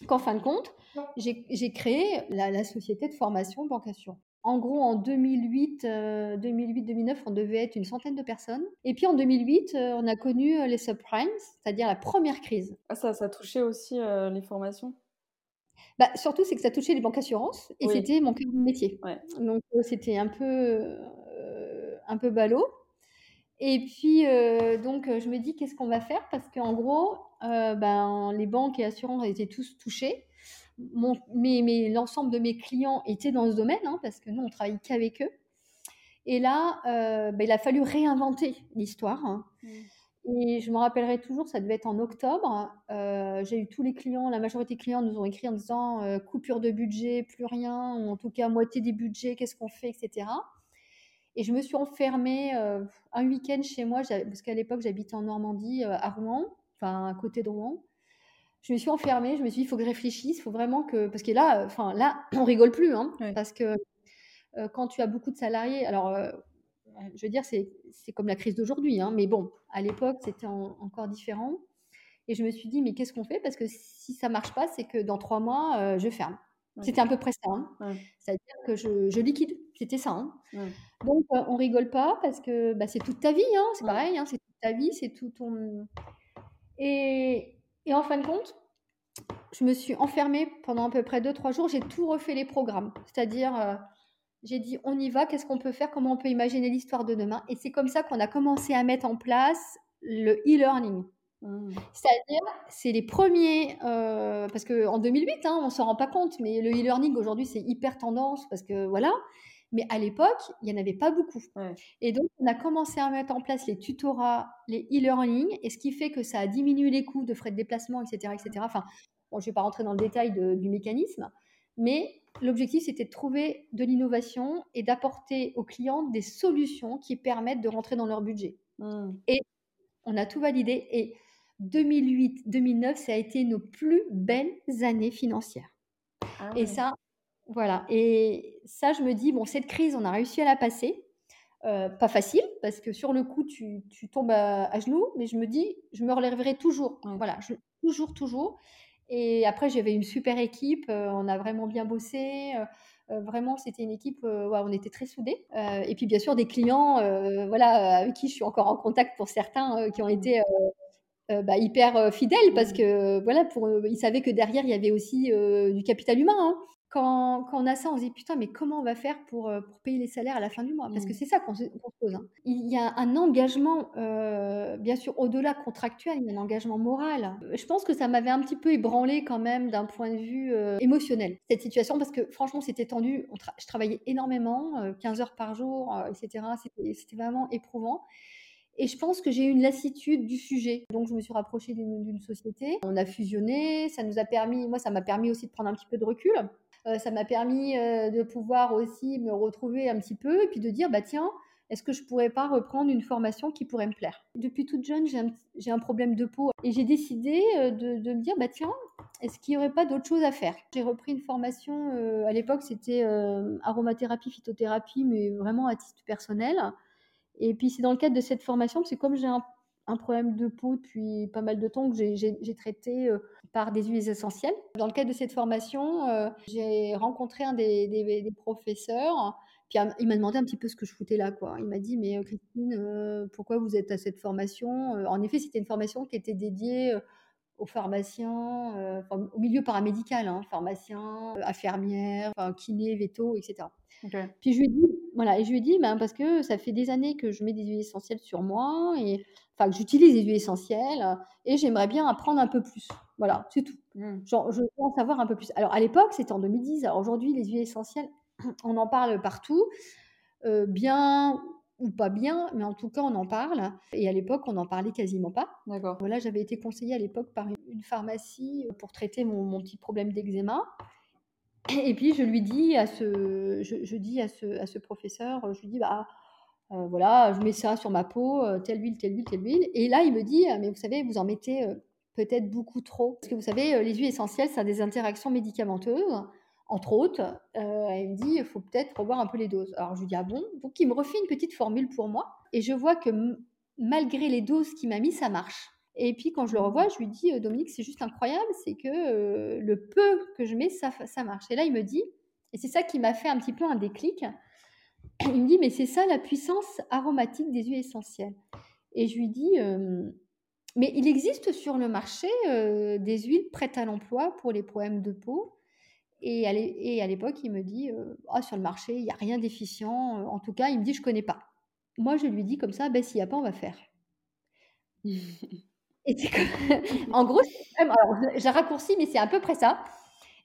qu'en fin de compte, j'ai créé la, société de formation Banque. En gros, en 2008, 2008-2009, euh, on devait être une centaine de personnes. Et puis en 2008, euh, on a connu euh, les subprimes, c'est-à-dire la première crise. Ah, ça, ça touchait aussi les formations? Bah, surtout, c'est que ça touchait les banques assurances et c'était mon cœur de métier. Donc, c'était un peu, un peu ballot. Et puis, donc, je me dis, qu'est-ce qu'on va faire? Parce qu'en gros, ben, les banques et assurances étaient tous touchés mais, l'ensemble de mes clients étaient dans ce domaine, hein, parce que nous, on travaille qu'avec eux. Et là, euh, bah, il a fallu réinventer l'histoire. Hein. Mmh. Et je me rappellerai toujours, ça devait être en octobre. Euh, j'ai eu tous les clients, la majorité des clients nous ont écrit en disant euh, coupure de budget, plus rien, ou en tout cas moitié des budgets, qu'est-ce qu'on fait, etc. Et je me suis enfermée un week-end chez moi, parce qu'à l'époque j'habitais en Normandie, à Rouen, enfin à côté de Rouen je me suis enfermée, je me suis dit, il faut que je réfléchisse, il faut vraiment que. Parce que là, enfin, là, on rigole plus, hein, parce que euh, quand tu as beaucoup de salariés, alors, euh, je veux dire, c'est comme la crise d'aujourd'hui, hein, mais bon, à l'époque, c'était encore différent. Et je me suis dit, mais qu'est-ce qu'on fait? Parce que si ça marche pas, c'est que dans trois mois, euh, je ferme. C'était un peu près ça. Hein. C'est-à-dire que je, je liquide. C'était ça. Hein. Donc, on rigole pas parce que bah, c'est toute ta vie. c'est pareil. c'est toute ta vie. C'est tout ton. Et, et en fin de compte, je me suis enfermée pendant à peu près 2-3 jours. J'ai tout refait les programmes. C'est-à-dire, euh, j'ai dit, on y va, qu'est-ce qu'on peut faire, comment on peut imaginer l'histoire de demain. Et c'est comme ça qu'on a commencé à mettre en place le e-learning. Mmh. C'est-à-dire, c'est les premiers, euh, parce qu'en 2008, hein, on ne s'en rend pas compte, mais le e-learning aujourd'hui, c'est hyper tendance, parce que voilà, mais à l'époque, il n'y en avait pas beaucoup. Et donc, on a commencé à mettre en place les tutorats, les e-learning, et ce qui fait que ça a diminué les coûts de frais de déplacement, etc. etc. Enfin, bon, je ne vais pas rentrer dans le détail du mécanisme, mais l'objectif, c'était de trouver de l'innovation et d'apporter aux clients des solutions qui permettent de rentrer dans leur budget. Mmh. Et on a tout validé. Et 2008-2009, ça a été nos plus belles années financières. Ah et ça, voilà. Et ça, je me dis, bon, cette crise, on a réussi à la passer. Euh, pas facile, parce que sur le coup, tu, tombes à, genoux, mais je me dis, je me relèverai toujours. Voilà, toujours, toujours. Et après, j'avais une super équipe, euh, on a vraiment bien bossé. Euh, vraiment, c'était une équipe, on était très soudés. et puis, bien sûr, des clients, voilà, avec qui je suis encore en contact pour certains, qui ont été bah, hyper fidèles, parce que voilà, pour, ils savaient que derrière, il y avait aussi du capital humain. Hein quand, quand, on a ça, on se dit putain, mais comment on va faire pour, euh, pour payer les salaires à la fin du mois? Parce que mmh. c'est ça qu'on se, pose. Hein. Il y a un engagement, euh, bien sûr, au-delà contractuel, il y a un engagement moral. Je pense que ça m'avait un petit peu ébranlé quand même d'un point de vue euh, émotionnel, cette situation, parce que franchement, c'était tendu. je travaillais énormément, 15 heures par jour, etc. C'était vraiment éprouvant. Et je pense que j'ai eu une lassitude du sujet. Donc, je me suis rapprochée d'une société. On a fusionné. Ça nous a permis, moi, ça m'a permis aussi de prendre un petit peu de recul. Euh, ça m'a permis euh, de pouvoir aussi me retrouver un petit peu et puis de dire, bah tiens, est-ce que je pourrais pas reprendre une formation qui pourrait me plaire? Depuis toute jeune, j'ai un, problème de peau et j'ai décidé euh, de, me dire, bah tiens, est-ce qu'il n'y aurait pas d'autre chose à faire? J'ai repris une formation, à l'époque c'était aromathérapie, phytothérapie, mais vraiment à titre personnel. Et puis c'est dans le cadre de cette formation, c'est comme j'ai un un problème de peau depuis pas mal de temps que j'ai traité euh, par des huiles essentielles. Dans le cadre de cette formation, euh, j'ai rencontré un des, professeurs. Puis il m'a demandé un petit peu ce que je foutais là. Quoi. Il m'a dit, mais euh, Christine, pourquoi vous êtes à cette formation En effet, c'était une formation qui était dédiée aux pharmaciens, au milieu paramédical, hein, pharmaciens, infirmières, kinés, véto, etc. Puis je lui ai dit, voilà, et je lui ai dit, ben, parce que ça fait des années que je mets des huiles essentielles sur moi et enfin, que j'utilise des huiles essentielles euh, et j'aimerais bien apprendre un peu plus. Voilà, c'est tout. Mmh. Genre, je veux en savoir un peu plus. Alors, à l'époque, c'était en 2010. Alors, aujourd'hui, les huiles essentielles, *clears throat* on en parle partout, euh, bien ou pas bien, mais en tout cas, on en parle. Et à l'époque, on n'en parlait quasiment pas. D'accord. Voilà, j'avais été conseillée à l'époque par une pharmacie pour traiter mon, mon petit problème d'eczéma. Et puis, je lui dis à ce, je, je dis à ce, à ce professeur, je lui dis, bah, euh, voilà, je mets ça sur ma peau, euh, telle huile, telle huile, telle huile. Et là, il me dit, mais vous savez, vous en mettez euh, peut-être beaucoup trop. Parce que vous savez, les huiles essentielles, ça a des interactions médicamenteuses, entre autres. il me dit, il faut peut-être revoir un peu les doses. Alors je lui dis, ah bon? Donc il me refait une petite formule pour moi. Et je vois que malgré les doses qu'il m'a mis, ça marche. Et puis quand je le revois, je lui dis Dominique, c'est juste incroyable, c'est que le peu que je mets, ça, ça marche. Et là, il me dit, et c'est ça qui m'a fait un petit peu un déclic. *coughs* Il me dit, mais c'est ça la puissance aromatique des huiles essentielles. Et je lui dis, mais il existe sur le marché des huiles prêtes à l'emploi pour les problèmes de peau. Et à l'époque, il me dit, ah, sur le marché, il n'y a rien d'efficient. En tout cas, il me dit, je ne connais pas. Moi, je lui dis comme ça, ben, s'il n'y a pas, on va faire. *laughs* Et en gros, j'ai raccourci, mais c'est à peu près ça.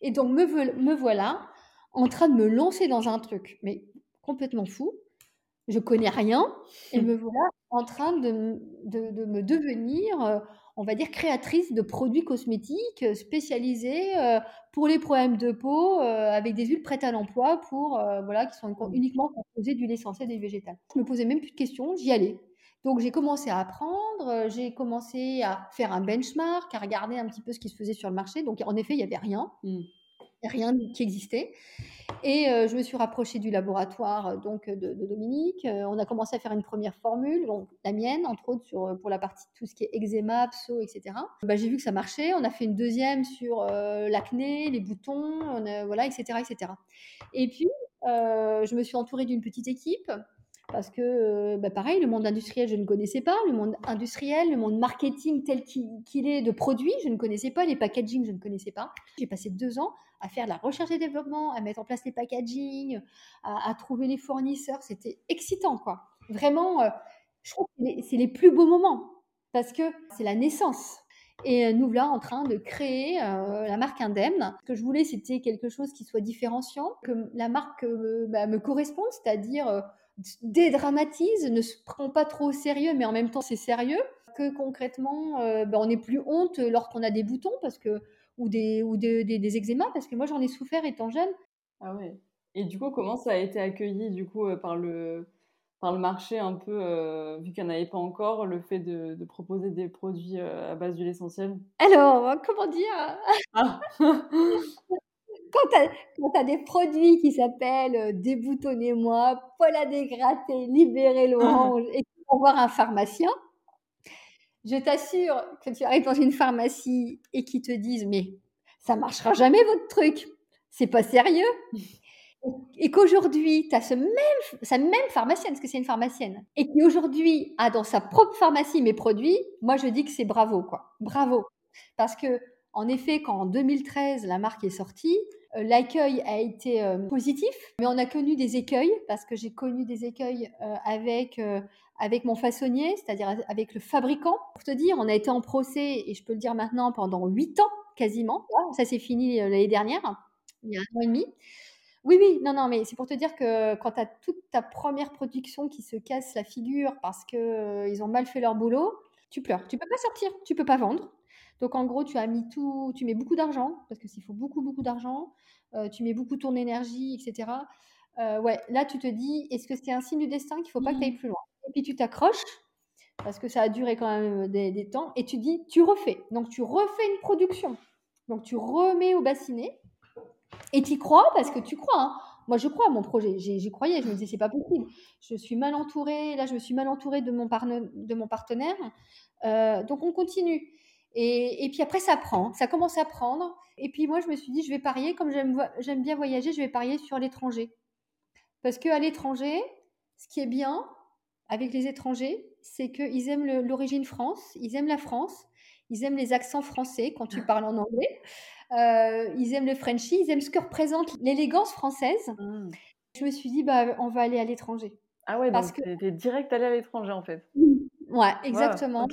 Et donc, me, me voilà en train de me lancer dans un truc, mais complètement fou. Je connais rien et me voilà en train de, de, me devenir, euh, on va dire, créatrice de produits cosmétiques euh, spécialisés euh, pour les problèmes de peau avec des huiles prêtes à l'emploi pour voilà qui sont mmh. uniquement composées d'huile essentielle et végétales. Je me posais même plus de questions, j'y allais. Donc j'ai commencé à apprendre, j'ai commencé à faire un benchmark, à regarder un petit peu ce qui se faisait sur le marché. Donc en effet, il n'y avait rien. Mmh rien qui existait. Et euh, je me suis rapprochée du laboratoire euh, donc de, Dominique. Euh, on a commencé à faire une première formule, la mienne, entre autres, sur, pour la partie tout ce qui est eczéma, pso, etc. Bah, j'ai vu que ça marchait. On a fait une deuxième sur l'acné, les boutons, voilà, etc., etc. Et puis, je me suis entourée d'une petite équipe parce que, bah, pareil, le monde industriel, je ne connaissais pas. Le monde industriel, le monde marketing tel qu'il est de produits, je ne connaissais pas. Les packaging, je ne connaissais pas. J'ai passé deux ans à faire de la recherche et développement, à mettre en place les packaging, à, trouver les fournisseurs. C'était excitant, quoi. Vraiment, euh, je trouve que c'est les plus beaux moments parce que c'est la naissance. Et euh, nous voilà en train de créer euh, la marque Indemne. Ce que je voulais, c'était quelque chose qui soit différenciant, que la marque bah, me corresponde, c'est-à-dire dédramatise, ne se prend pas trop au sérieux, mais en même temps c'est sérieux, que concrètement bah, on n'ait plus honte lorsqu'on a des boutons parce que ou des, ou des, des, eczémas, parce que moi j'en ai souffert étant jeune. Ah ouais. Et du coup, comment ça a été accueilli du coup euh, par le, par le marché un peu, euh, vu qu'il n'y en avait pas encore, le fait de, de proposer des produits euh, à base d'huile essentielle? Alors, comment dire? Ah. *laughs* Quand tu as, des produits qui s'appellent Déboutonnez-moi, poil à dégratter, libérez l'orange, *laughs* et tu vas voir un pharmacien, je t'assure que tu arrives dans une pharmacie et qu'ils te disent mais ça marchera jamais votre truc, c'est pas sérieux. Et qu'aujourd'hui, tu as ce même, sa même pharmacienne, parce que c'est une pharmacienne, et qui aujourd'hui a dans sa propre pharmacie mes produits, moi je dis que c'est bravo, quoi. Bravo. Parce que, en effet, quand en 2013 la marque est sortie, euh, l'accueil a été euh, positif, mais on a connu des écueils, parce que j'ai connu des écueils euh, avec avec mon façonnier, c'est-à-dire avec le fabricant. Pour te dire, on a été en procès, et je peux le dire maintenant, pendant huit ans quasiment. Ça s'est fini euh, l'année dernière, il y a un an et demi. Oui, oui, non, non, mais c'est pour te dire que quand tu as toute ta première production qui se casse la figure parce qu'ils euh, ont mal fait leur boulot, tu pleures. Tu peux pas sortir, tu peux pas vendre. Donc en gros, tu as mis tout, tu mets beaucoup d'argent parce que s'il faut beaucoup, beaucoup d'argent, euh, tu mets beaucoup ton énergie, etc. ouais, là tu te dis, est-ce que c'est un signe du destin qu'il faut pas que tu ailles mmh. plus loin? Et puis tu t'accroches, parce que ça a duré quand même des, temps, et tu dis, tu refais. Donc tu refais une production. Donc tu remets au bassinet, et tu crois, parce que tu crois. Hein. Moi, je crois à mon projet. J'y croyais. Je me disais, c'est pas possible. Je suis mal entourée. Là, je me suis mal entourée de mon, de mon partenaire. Euh, donc, on continue. Et, et, puis après, ça prend. Ça commence à prendre. Et puis moi, je me suis dit, je vais parier. Comme j'aime bien voyager, je vais parier sur l'étranger. Parce qu'à l'étranger, ce qui est bien, avec les étrangers, c'est qu'ils aiment l'origine France, ils aiment la France, ils aiment les accents français quand tu ah. parles en anglais, euh, ils aiment le Frenchy, ils aiment ce que représente l'élégance française. Mmh. Je me suis dit, bah, on va aller à l'étranger. Ah ouais, parce donc que... direct allé à l'étranger en fait. Ouais, exactement.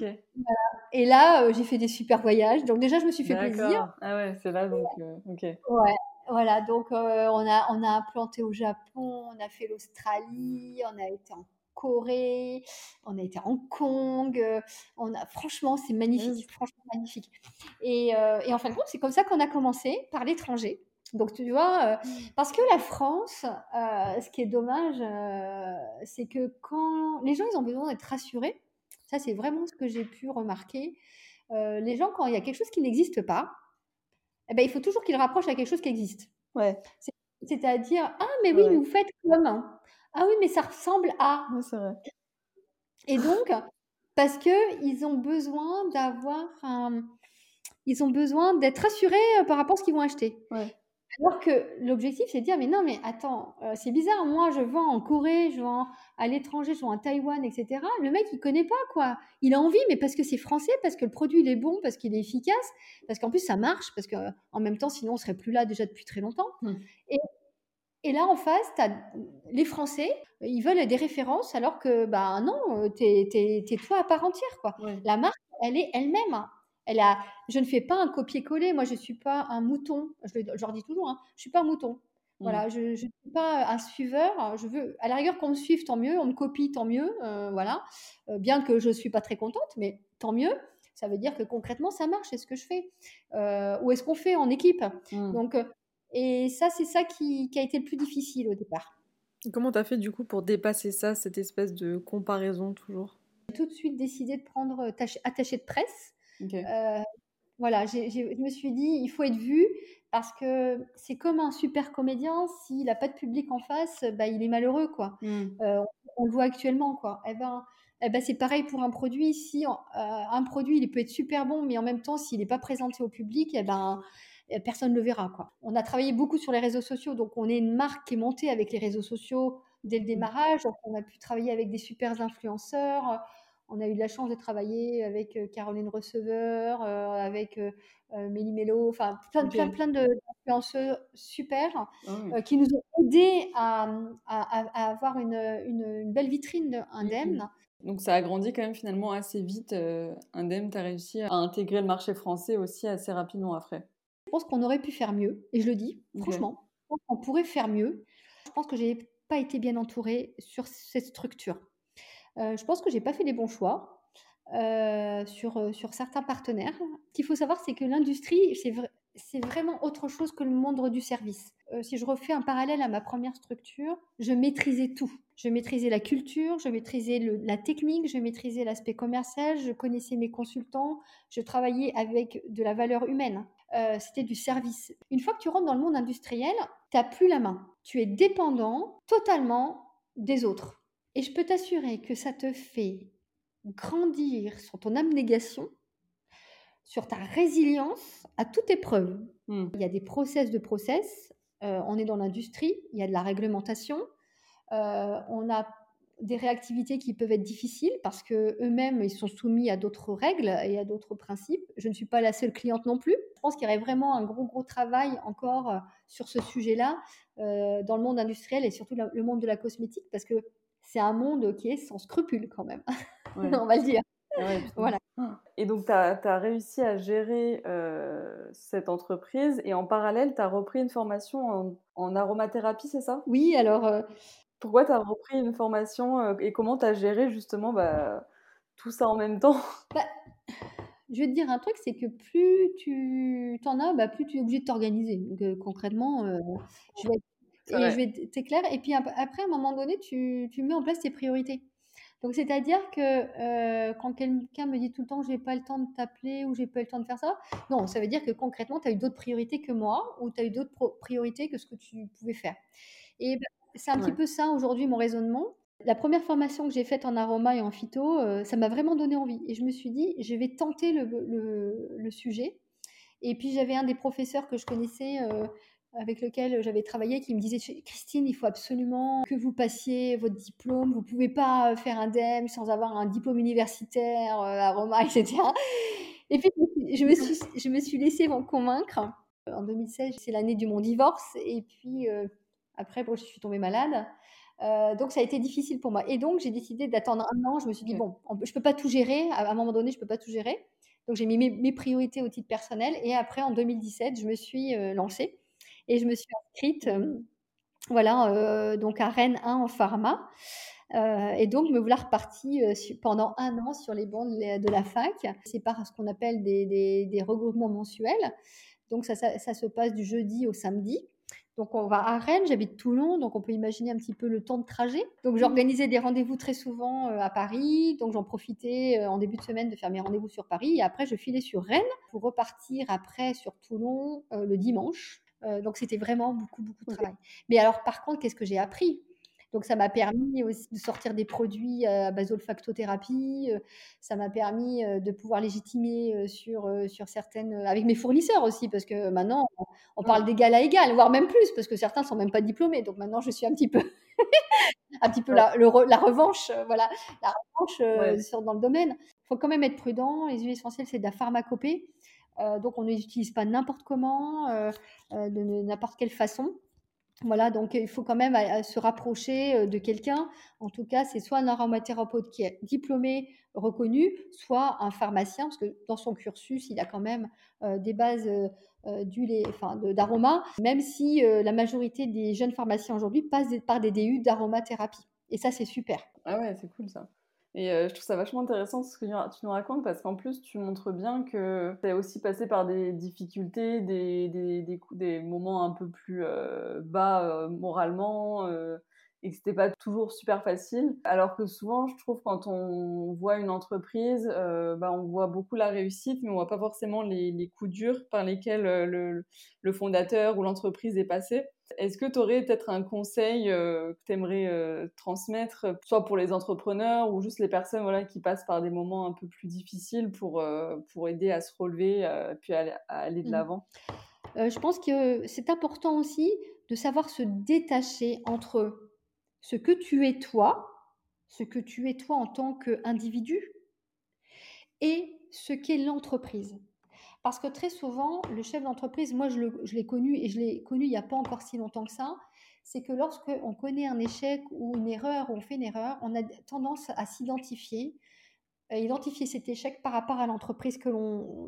Et là, euh, j'ai fait des super voyages. Donc déjà, je me suis fait plaisir. Ah ouais, c'est là donc. Euh, ok. Ouais. Voilà, donc on, a, on a implanté au Japon, on a fait l'Australie, on a été en Corée, on a été à Hong Kong. Euh, on a, franchement, c'est magnifique, franchement magnifique. Et, euh, et, en fin de compte, c'est comme ça qu'on a commencé par l'étranger. Donc, tu vois, euh, mmh. parce que la France, ce qui est dommage, c'est que quand les gens, ils ont besoin d'être rassurés, ça, c'est vraiment ce que j'ai pu remarquer. les gens, quand il y a quelque chose qui n'existe pas, eh ben, il faut toujours qu'ils rapprochent à quelque chose qui existe. Ouais. C'est-à-dire, ah, mais oui, vous faites comme. Ah oui, mais ça ressemble à. c'est vrai. Et donc, parce que ils ont besoin d'avoir un ils ont besoin d'être rassurés euh, par rapport à ce qu'ils vont acheter. Ouais. Alors que l'objectif, c'est de dire, mais non, mais attends, euh, c'est bizarre, moi, je vends en Corée, je vends à l'étranger, je vends à Taïwan, etc. Le mec, il connaît pas, quoi. Il a envie, mais parce que c'est français, parce que le produit, il est bon, parce qu'il est efficace, parce qu'en plus, ça marche, parce qu'en même temps, sinon, on serait plus là déjà depuis très longtemps. Hmm. Et, et là, en face, tu as les Français, ils veulent des références, alors que, bah non, t'es es, toi à part entière, quoi. Ouais. La marque, elle est elle-même. Elle a, je ne fais pas un copier-coller. Moi, je suis pas un mouton. Je, le- je leur dis toujours, hein, je suis pas un mouton. Voilà, je ne suis pas un suiveur. Je veux, à la rigueur, qu'on me suive, tant mieux. On me copie, tant mieux. euh, voilà. Euh, bien que je ne suis pas très contente, mais tant mieux. Ça veut dire que concrètement, ça marche. C'est ce que je fais. Euh, ou est-ce qu'on fait en équipe? Mm. Donc, et ça, c'est ça qui, qui a été le plus difficile au départ. Comment t'as fait du coup pour dépasser ça, cette espèce de comparaison toujours? J'ai tout de suite décidé de prendre tach- attaché de presse. Euh, voilà, je me suis dit, il faut être vu parce que c'est comme un super comédien, s'il n'a pas de public en face, bah, il est malheureux, quoi. Mm. Euh, on le voit actuellement, quoi. Eh ben, eh ben, c'est pareil pour un produit. Si euh, un produit, il peut être super bon, mais en même temps, s'il n'est pas présenté au public, eh ben, eh, personne ne le verra, quoi. On a travaillé beaucoup sur les réseaux sociaux, donc on est une marque qui est montée avec les réseaux sociaux dès le démarrage. Donc, on a pu travailler avec des super influenceurs. On a eu de la chance de travailler avec euh, Caroline Receveur, euh, avec euh, euh, Mélie Mello, enfin plein, Ok. plein, plein de- d'influenceurs super Ah euh, qui nous ont aidés à, à- à- à avoir une, une- une belle vitrine indemne. Donc ça a grandi quand même finalement assez vite. Euh, Indem, tu as réussi à intégrer le marché français aussi assez rapidement après. Je pense qu'on aurait pu faire mieux, et je le dis, franchement, qu'on pourrait faire mieux. Je pense que j'ai pas été bien entourée sur cette structure. Euh, je pense que j'ai pas fait les bons choix euh, sur, euh, sur certains partenaires. Ce qu'il faut savoir, c'est que l'industrie, c'est c'est vraiment autre chose que le monde du service. Si je refais un parallèle à ma première structure, je maîtrisais tout. Je maîtrisais la culture, je maîtrisais la technique, je maîtrisais l'aspect commercial, je connaissais mes consultants, je travaillais avec de la valeur humaine. C'était du service. Une fois que tu rentres dans le monde industriel, tu n'as plus la main. Tu es dépendant totalement des autres. Et je peux t'assurer que ça te fait grandir sur ton abnégation, sur ta résilience à toute épreuve. Mm. Il y a des process de process. euh, on est dans l'industrie, il y a de la réglementation. euh, on a des réactivités qui peuvent être difficiles parce que eux-mêmes ils sont soumis à d'autres règles et à d'autres principes. Je ne suis pas la seule cliente non plus. Je pense qu'il y aurait vraiment un gros gros travail encore euh, sur ce sujet-là euh, dans le monde industriel et surtout le monde de la cosmétique parce que c'est un monde qui est sans scrupules quand même. *laughs* Ouais. on va le dire. Ouais. Voilà. Et donc, tu as, réussi à gérer euh, cette entreprise et en parallèle, tu as repris une formation en, en aromathérapie, c'est ça? Oui, alors euh, Pourquoi tu as repris une formation euh, et comment tu as géré justement bah, tout ça en même temps? Je vais te dire un truc, c'est que plus tu t'en as, bah, plus tu es obligé de t'organiser. Concrètement, je vais, C'est et je vais. Et puis ap- après, à un moment donné, tu, tu mets en place tes priorités. Donc, c'est-à-dire que euh, quand quelqu'un me dit tout le temps, j'ai pas le temps de t'appeler ou j'ai pas le temps de faire ça, non, ça veut dire que concrètement, tu as eu d'autres priorités que moi ou tu as eu d'autres priorités que ce que tu pouvais faire. Et ben, c'est un petit peu ça aujourd'hui mon raisonnement. La première formation que j'ai faite en aroma et en phyto, euh, ça m'a vraiment donné envie. Et je me suis dit, je vais tenter le, le- le sujet. Et puis j'avais un des professeurs que je connaissais, euh, avec lequel j'avais travaillé, qui me disait, Christine, il faut absolument que vous passiez votre diplôme. Vous pouvez pas euh, faire un DEM sans avoir un diplôme universitaire, euh, aroma, *laughs* etc. Et puis je me suis, je me suis laissée m'en convaincre. En 2016, c'est l'année de mon divorce. Et puis euh, après, bon, je suis tombée malade. Euh, donc ça a été difficile pour moi. Et donc j'ai décidé d'attendre un an. Je me suis dit, bon, on je peux pas tout gérer. À un moment donné, je peux pas tout gérer. Donc j'ai mis mes, mes priorités au titre personnel. Et après, en 2017, je me suis euh, lancée et je me suis inscrite, euh, voilà, euh, donc à Rennes 1 en pharma. Euh, et donc me voilà repartie euh, pendant un an sur les bancs de la, de la fac. C'est par ce qu'on appelle des, des- des regroupements mensuels. Donc ça, ça- ça se passe du jeudi au samedi. Donc on va à Rennes, j'habite Toulon, donc on peut imaginer un petit peu le temps de trajet. Donc j'organisais des rendez-vous très souvent euh, à Paris, donc j'en profitais en début de semaine de faire mes rendez-vous sur Paris, et après je filais sur Rennes pour repartir après sur Toulon le dimanche. Euh, donc c'était vraiment beaucoup beaucoup de travail. Mais alors par contre, qu'est-ce que j'ai appris? Donc ça m'a permis aussi de sortir des produits à base olfactothérapie. Ça m'a permis de pouvoir légitimer sur, sur certaines, avec mes fournisseurs aussi, parce que maintenant on parle d'égal à égal, voire même plus, parce que certains sont même pas diplômés. Donc maintenant je suis un petit peu, *laughs* un petit peu la, la, revanche, voilà, la revanche sur, dans le domaine. Il faut quand même être prudent. Les huiles essentielles c'est de la pharmacopée. Donc on ne les utilise pas n'importe comment, de n'importe quelle façon. Voilà, donc il faut quand même se rapprocher de quelqu'un. En tout cas, c'est soit un aromathérapeute qui est diplômé, reconnu, soit un pharmacien, parce que dans son cursus, il a quand même des bases d'aromas, même si la majorité des jeunes pharmaciens aujourd'hui passent par des DU d'aromathérapie. Et ça, c'est super. Ah ouais, c'est cool ça. Et euh, je trouve ça vachement intéressant ce que tu nous racontes parce qu'en plus, tu montres bien que tu as aussi passé par des difficultés, des, des, des, moments un peu plus euh, bas euh, moralement et que c'était pas toujours super facile. Alors que souvent, je trouve quand on voit une entreprise, bah, on voit beaucoup la réussite, mais on voit pas forcément les, les coups durs par lesquels le, le fondateur ou l'entreprise est passé. Est-ce que tu aurais peut-être un conseil euh, que tu aimerais euh, transmettre, soit pour les entrepreneurs ou juste les personnes voilà, qui passent par des moments un peu plus difficiles pour, euh, pour aider à se relever puis à, aller de mmh. l'avant? Je pense que c'est important aussi de savoir se détacher entre ce que tu es toi, ce que tu es toi en tant qu'individu, et ce qu'est l'entreprise. Parce que très souvent, le chef d'entreprise, moi je l'ai connu et je l'ai connu il n'y a pas encore si longtemps que ça, c'est que lorsqu'on connaît un échec ou une erreur ou on fait une erreur, on a tendance à s'identifier, identifier cet échec par rapport à l'entreprise que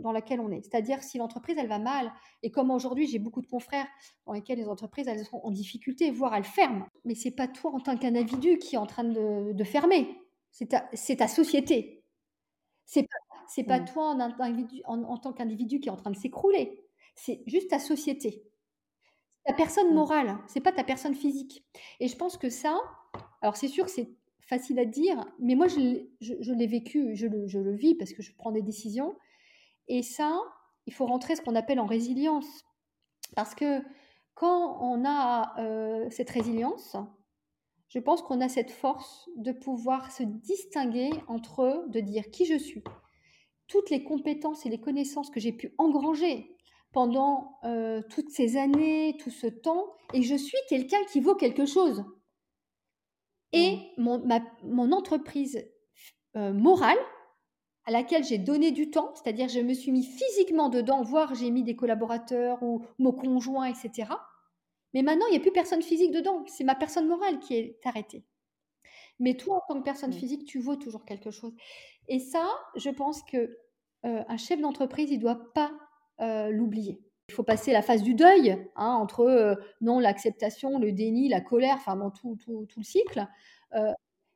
dans laquelle on est. C'est-à-dire si l'entreprise elle va mal, et comme aujourd'hui j'ai beaucoup de confrères dans lesquels les entreprises elles sont en difficulté, voire elles ferment, mais c'est pas toi en tant qu'individu qui est en train de, fermer, c'est ta, ta société. C'est pas c'est pas mmh. toi en, tant qu'individu qui est en train de s'écrouler. C'est juste ta société. Ta personne mmh. morale, c'est pas ta personne physique. Et je pense que ça, alors c'est sûr que c'est facile à dire, mais moi je, l'ai vécu, je le, vis parce que je prends des décisions. Et ça, il faut rentrer ce qu'on appelle en résilience. Parce que quand on a euh, cette résilience, je pense qu'on a cette force de pouvoir se distinguer entre de dire qui je suis, toutes les compétences et les connaissances que j'ai pu engranger pendant euh, toutes ces années, tout ce temps, et je suis quelqu'un qui vaut quelque chose. Et mon, mon entreprise euh, morale, à laquelle j'ai donné du temps, c'est-à-dire je me suis mis physiquement dedans, voire j'ai mis des collaborateurs ou mon conjoint, etc. Mais maintenant, il n'y a plus personne physique dedans, c'est ma personne morale qui est arrêtée. Mais toi, en tant que personne physique, tu vaux toujours quelque chose. Et ça, je pense que un chef d'entreprise, il ne doit pas l'oublier. Il faut passer la phase du deuil, hein, entre non l'acceptation, le déni, la colère, enfin tout, tout, tout, le cycle.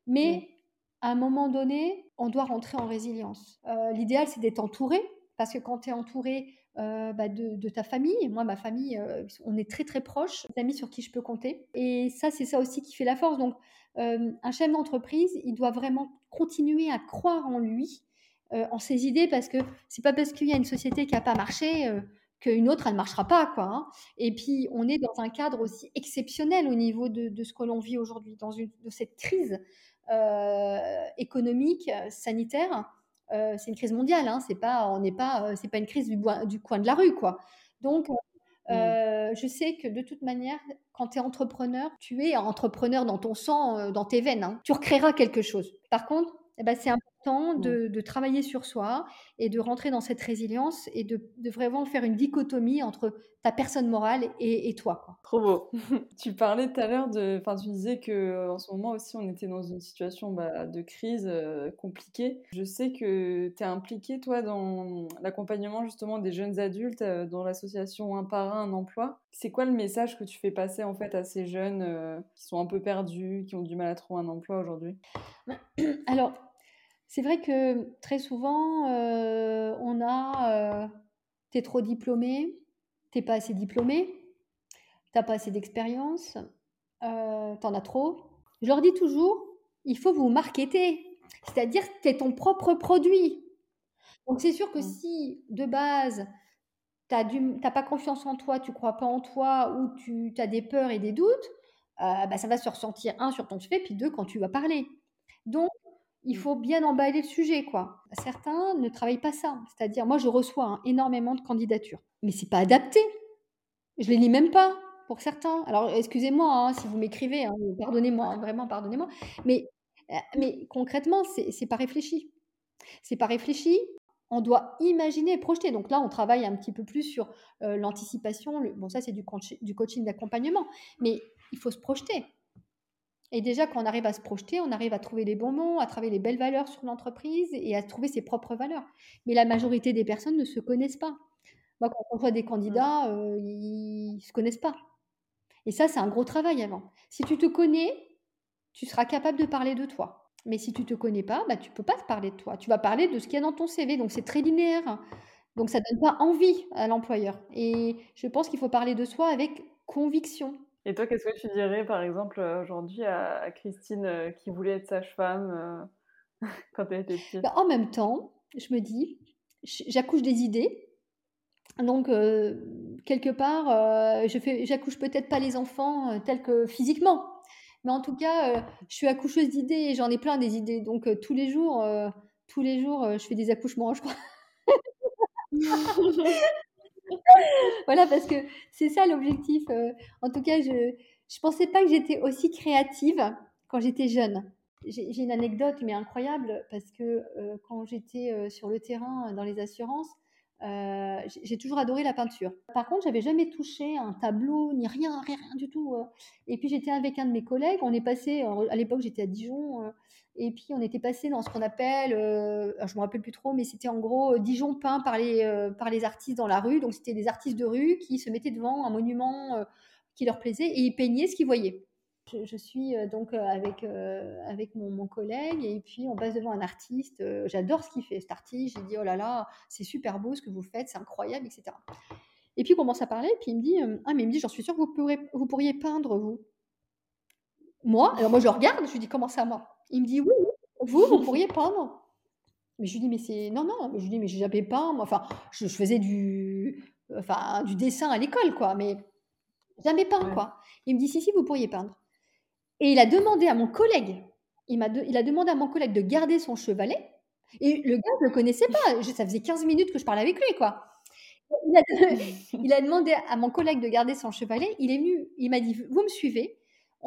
mais à un moment donné, on doit rentrer en résilience. L'idéal, c'est d'être entouré, parce que quand tu es entouré bah, de, ta famille, moi, ma famille, on est très très proches, des amis sur qui je peux compter. Et ça, c'est ça aussi qui fait la force. Donc, un chef d'entreprise, il doit vraiment continuer à croire en lui, euh, en ses idées, parce que c'est pas parce qu'il y a une société qui n'a pas marché euh, qu'une autre, elle ne marchera pas. Quoi, hein. Et puis, on est dans un cadre aussi exceptionnel au niveau de, ce que l'on vit aujourd'hui, dans une, de cette crise euh, économique, sanitaire. c'est une crise mondiale, hein, c'est pas, on n'est pas, c'est pas une crise du, du, coin de la rue, quoi. Donc, mmh. je sais que de toute manière, quand tu es entrepreneur, tu es entrepreneur dans ton sang, dans tes veines. Hein. Tu recréeras quelque chose. Par contre, eh ben, c'est important mmh. de, travailler sur soi et de rentrer dans cette résilience et de, vraiment faire une dichotomie entre ta personne morale et, toi. Quoi. Trop beau. *laughs* tu parlais tout à l'heure de. Enfin, tu disais que en ce moment aussi, on était dans une situation bah, de crise compliquée. Je sais que tu es impliqué, toi, dans l'accompagnement justement des jeunes adultes dans l'association Un par un, un emploi. C'est quoi le message que tu fais passer en fait à ces jeunes qui sont un peu perdus, qui ont du mal à trouver un emploi aujourd'hui? Alors, c'est vrai que très souvent, euh, on a euh, t'es trop diplômé, t'es pas assez diplômé, t'as pas assez d'expérience, euh, t'en as trop. Je leur dis toujours, il faut vous marketer, c'est-à-dire que es ton propre produit. Donc c'est sûr que mmh. si de base tu n'as pas confiance en toi, tu crois pas en toi ou tu as des peurs et des doutes, bah, ça va se ressentir, un, sur ton fait, puis deux, quand tu vas parler. Donc, il faut bien emballer le sujet, quoi. Certains ne travaillent pas ça. C'est-à-dire, moi, je reçois hein, énormément de candidatures, mais c'est pas adapté. Je les lis même pas pour certains. Alors, excusez-moi hein, si vous m'écrivez, hein, pardonnez-moi, vraiment pardonnez-moi. Mais, euh, mais concrètement, c'est pas réfléchi. C'est pas réfléchi. On doit imaginer et projeter. Donc là, on travaille un petit peu plus sur euh, l'anticipation. Bon, ça, c'est du, du coaching d'accompagnement. Mais il faut se projeter. Et déjà, quand on arrive à se projeter, on arrive à trouver les bons mots, à travailler les belles valeurs sur l'entreprise et à trouver ses propres valeurs. Mais la majorité des personnes ne se connaissent pas. Moi, quand on voit des candidats, euh, ils ne se connaissent pas. Et ça, c'est un gros travail avant. Si tu te connais, tu seras capable de parler de toi. Mais si tu ne te connais pas, bah, tu ne peux pas te parler de toi. Tu vas parler de ce qu'il y a dans ton CV. Donc, c'est très linéaire. Donc, ça ne donne pas envie à l'employeur. Et je pense qu'il faut parler de soi avec conviction. Et toi, qu'est-ce que tu dirais, par exemple, euh, aujourd'hui à, Christine euh, qui voulait être sage-femme euh, *laughs* quand elle était petite? Bah, En même temps, je me dis, j'accouche des idées. Donc, quelque part, je fais, j'accouche peut-être pas les enfants tels que physiquement, mais en tout cas, je suis accoucheuse d'idées et j'en ai plein des idées. Donc, tous les jours, tous les jours, je fais des accouchements, je crois. *laughs* voilà, parce que c'est ça l'objectif. Euh, en tout cas, je ne pensais pas que j'étais aussi créative quand j'étais jeune. J'ai une anecdote, mais incroyable, parce que euh, quand j'étais euh, sur le terrain dans les assurances, j'ai toujours adoré la peinture. Par contre, j'avais jamais touché un tableau, ni rien, rien, du tout. Et puis j'étais avec un de mes collègues, on est passé, à l'époque j'étais à Dijon, et puis on était passé dans ce qu'on appelle, euh, je me rappelle plus trop, mais c'était en gros euh, Dijon peint par les, euh, par les artistes dans la rue. Donc c'était des artistes de rue qui se mettaient devant un monument euh, qui leur plaisait et ils peignaient ce qu'ils voyaient. Je, suis donc avec, avec mon, mon, collègue et puis on passe devant un artiste. J'adore ce qu'il fait, cet artiste. J'ai dit, oh là là, c'est super beau ce que vous faites, c'est incroyable, etc. Et puis on commence à parler, puis il me dit, ah mais il me dit, j'en suis sûre que vous, pourrez, vous pourriez peindre, vous. Moi, alors moi je regarde, je lui dis, comment ça, moi? Il me dit oui, vous, vous pourriez peindre. Mais je lui dis mais c'est non non, je lui dis mais j'ai jamais peint. Enfin, je, faisais du enfin du dessin à l'école quoi, mais jamais peint quoi. Il me dit si si vous pourriez peindre. Et il a demandé à mon collègue, il m'a il a demandé à mon collègue de garder son chevalet. Et le gars ne le connaissait pas. Ça faisait 15 minutes que je parlais avec lui quoi. Il a, *laughs* il a demandé à mon collègue de garder son chevalet. Il est venu, il m'a dit vous me suivez.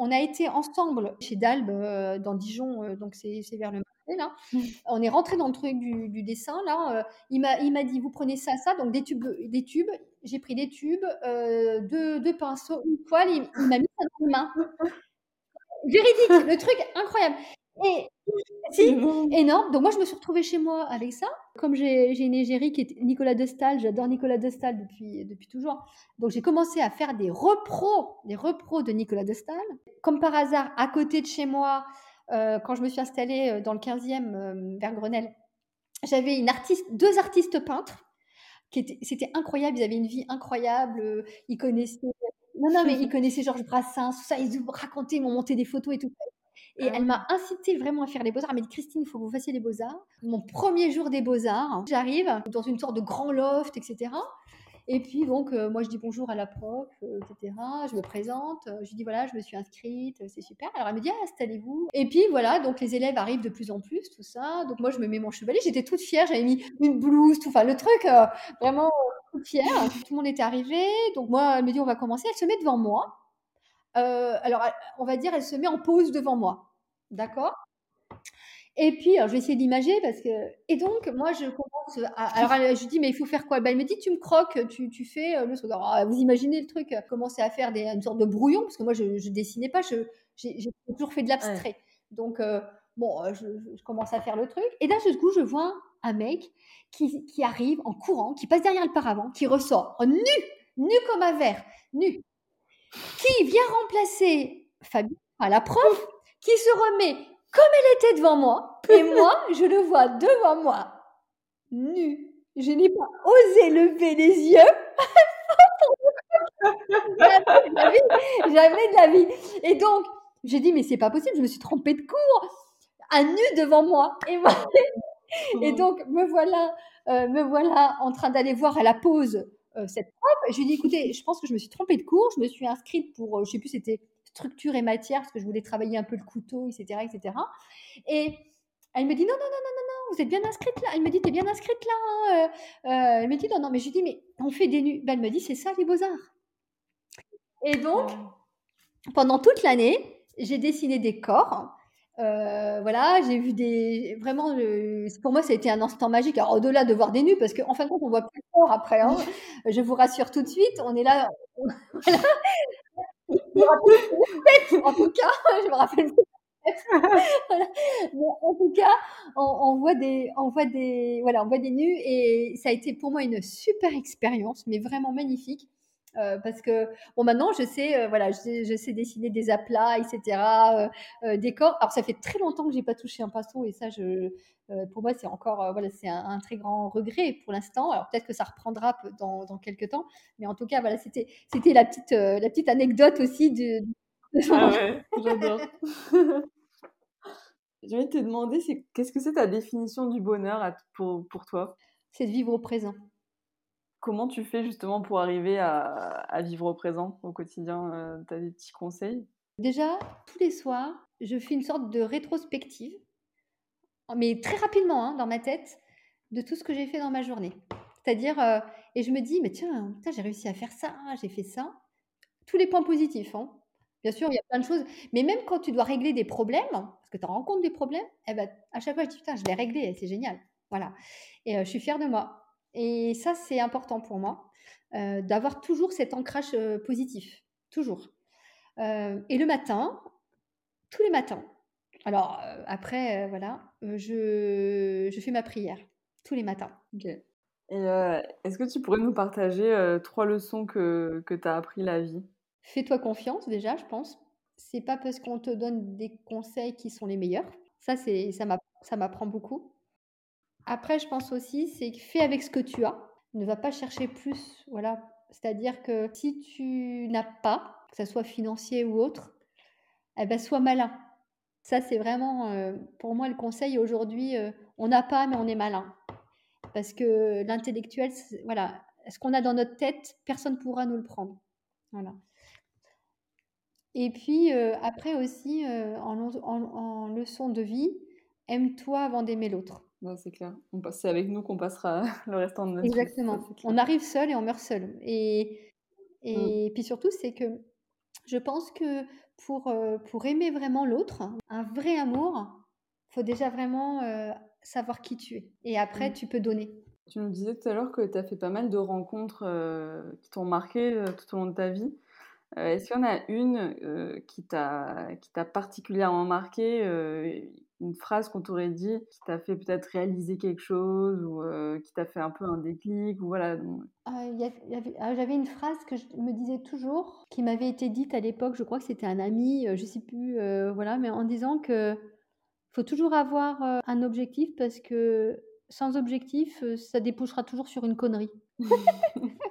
On a été ensemble chez Dalbe, euh, dans Dijon, euh, donc c'est vers le marché, là. *laughs* On est rentré dans le truc du, dessin, là. Euh, il m'a dit, vous prenez ça, ça, donc des tubes. Des tubes. J'ai pris des tubes, deux, pinceaux, une poêle, il, m'a mis ça dans les mains. Véridique, le truc incroyable. Et *laughs* si, énorme. Donc moi, je me suis retrouvée chez moi avec ça. Comme j'ai une égérie qui est Nicolas Destal, j'adore Nicolas Destal depuis, depuis toujours. Donc j'ai commencé à faire des repros, des repros de Nicolas Destal. Comme par hasard, à côté de chez moi, euh, quand je me suis installée euh, dans le 15e euh, vers Grenelle, j'avais une artiste, deux artistes peintres. C'était incroyable, ils avaient une vie incroyable, ils connaissaient non, non, mais ils *laughs* connaissaient Georges Brassens, tout ça, ils racontaient, ils m'ont monté des photos et tout. Et ah elle m'a incité vraiment à faire les beaux-arts. Elle m'a dit Christine, il faut que vous fassiez les beaux-arts. Mon premier jour des beaux-arts, j'arrive dans une sorte de grand loft, etc. Et puis, donc, euh, moi, je dis bonjour à la prof, euh, etc. Je me présente. Euh, je dis, voilà, je me suis inscrite, c'est super. Alors, elle me dit, ah, installez-vous. Et puis, voilà, donc les élèves arrivent de plus en plus, tout ça. Donc, moi, je me mets mon chevalet. J'étais toute fière. J'avais mis une blouse, tout. Enfin, le truc, vraiment *laughs* Tout le monde était arrivé. Donc, moi, elle me dit, on va commencer. Elle se met devant moi. alors, on va dire, elle se met en pause devant moi. D'accord? Et puis, je vais essayer d'imager parce que. Et donc, moi, je commence. À... Alors, je lui dis, mais il faut faire quoi? Ben, Elle me dit, tu me croques, tu, tu fais le ah, vous imaginez le truc, commencer à faire des, une sorte de brouillon, parce que moi, je ne dessinais pas, j'ai toujours fait de l'abstrait. Donc, bon, je, commence à faire le truc. Et d'un seul coup, je vois un mec qui, qui, arrive en courant, qui passe derrière le paravent, qui ressort nu, nu comme un verre, nu, qui vient remplacer Fabien, la prof qui se remet comme elle était devant moi, et *laughs* moi, je le vois devant moi, nu. Je n'ai pas osé lever les yeux. jamais de la vie, jamais de la vie. Et donc, j'ai dit, mais c'est pas possible, je me suis trompée de cours. Un nu devant moi. Et, et donc, me voilà, euh, me voilà en train d'aller voir à la pause euh, cette prof. Je lui ai dit, écoutez, je pense que je me suis trompée de cours. Je me suis inscrite pour, je euh, je sais plus, c'était structure et matière parce que je voulais travailler un peu le couteau, etc., etc. Et elle me dit non, non, non, non, non, non, vous êtes bien inscrite là. Elle me dit, t'es bien inscrite là. Hein, euh, elle me dit, non, non, mais je dis, mais on fait des nus. Ben, elle me dit, c'est ça les beaux-arts. Et donc, pendant toute l'année, j'ai dessiné des corps. Euh, voilà, j'ai vu des. Vraiment, pour moi, ça a été un instant magique. Alors, au-delà de voir des nus, parce qu'en fin de compte, on voit plus fort après. Hein. *laughs* Je vous rassure tout de suite, on est là. *laughs* en tout cas, *laughs* je me rappelle en tout cas, on, voit des, on voit des, voilà, on voit des nus et ça a été pour moi une super expérience, mais vraiment magnifique. Euh, parce que bon maintenant je sais euh, voilà je, sais dessiner des aplats etc euh, des corps. Alors ça fait très longtemps que j'ai pas touché un pinceau et ça je pour moi c'est encore voilà c'est un, très grand regret pour l'instant. Alors peut-être que ça reprendra dans, dans quelques temps mais en tout cas voilà c'était c'était la petite la petite anecdote aussi de, ah ouais j'adore. *laughs* Je vais te demander, c'est qu'est-ce que c'est ta définition du bonheur pour, pour toi? C'est de vivre au présent. Comment tu fais justement pour arriver à, vivre au présent au quotidien euh, Tu as des petits conseils? Déjà, tous les soirs, je fais une sorte de rétrospective, mais très rapidement hein, dans ma tête, de tout ce que j'ai fait dans ma journée. C'est-à-dire, euh, et je me dis, mais tiens, j'ai réussi à faire ça, j'ai fait ça. Tous les points positifs. Hein. Bien sûr, il y a plein de choses. Mais même quand tu dois régler des problèmes, parce que tu rencontres des problèmes, eh ben, à chaque fois, je dis, putain, je vais régler, c'est génial. Voilà. Et je suis fière de moi. Et ça, c'est important pour moi, d'avoir toujours cet ancrage positif. Toujours. et le matin, tous les matins, alors après, voilà, je, je, fais ma prière tous les matins. Et est-ce que tu pourrais nous partager trois leçons que, que tu as appris la vie? Fais-toi confiance déjà, je pense. C'est pas parce qu'on te donne des conseils qui sont les meilleurs. Ça, c'est ça m'apprend beaucoup. Après, je pense aussi, c'est fais avec ce que tu as. Ne va pas chercher plus. Voilà. C'est-à-dire que si tu n'as pas, que ce soit financier ou autre, eh ben, sois malin. Ça, c'est vraiment, euh, pour moi, le conseil aujourd'hui, euh, on n'a pas, mais on est malin. Parce que l'intellectuel, voilà, ce qu'on a dans notre tête, personne ne pourra nous le prendre. Voilà. Et puis après aussi, en, leçon de vie, aime-toi avant d'aimer l'autre. c'est clair. C'est avec nous qu'on passera *laughs* le restant de notre vie. Exactement. *laughs* On arrive seul et on meurt seul. Et, mmh. et puis surtout, c'est que je pense que pour, pour aimer vraiment l'autre, un vrai amour, faut déjà vraiment savoir qui tu es. Et après, mmh. tu peux donner. Tu nous disais tout à l'heure que tu as fait pas mal de rencontres qui t'ont marqué tout au long de ta vie. Euh, est-ce qu'il y en a une euh, qui t'a particulièrement marqué, euh, une phrase qu'on t'aurait dit, qui t'a fait peut-être réaliser quelque chose ou qui t'a fait un peu un déclic ou voilà. Ah, ah, j'avais une phrase que je me disais toujours, qui m'avait été dite à l'époque. Je crois que c'était un ami, je sais plus, voilà, mais en disant que faut toujours avoir un objectif parce que sans objectif, ça débouchera toujours sur une connerie. *laughs*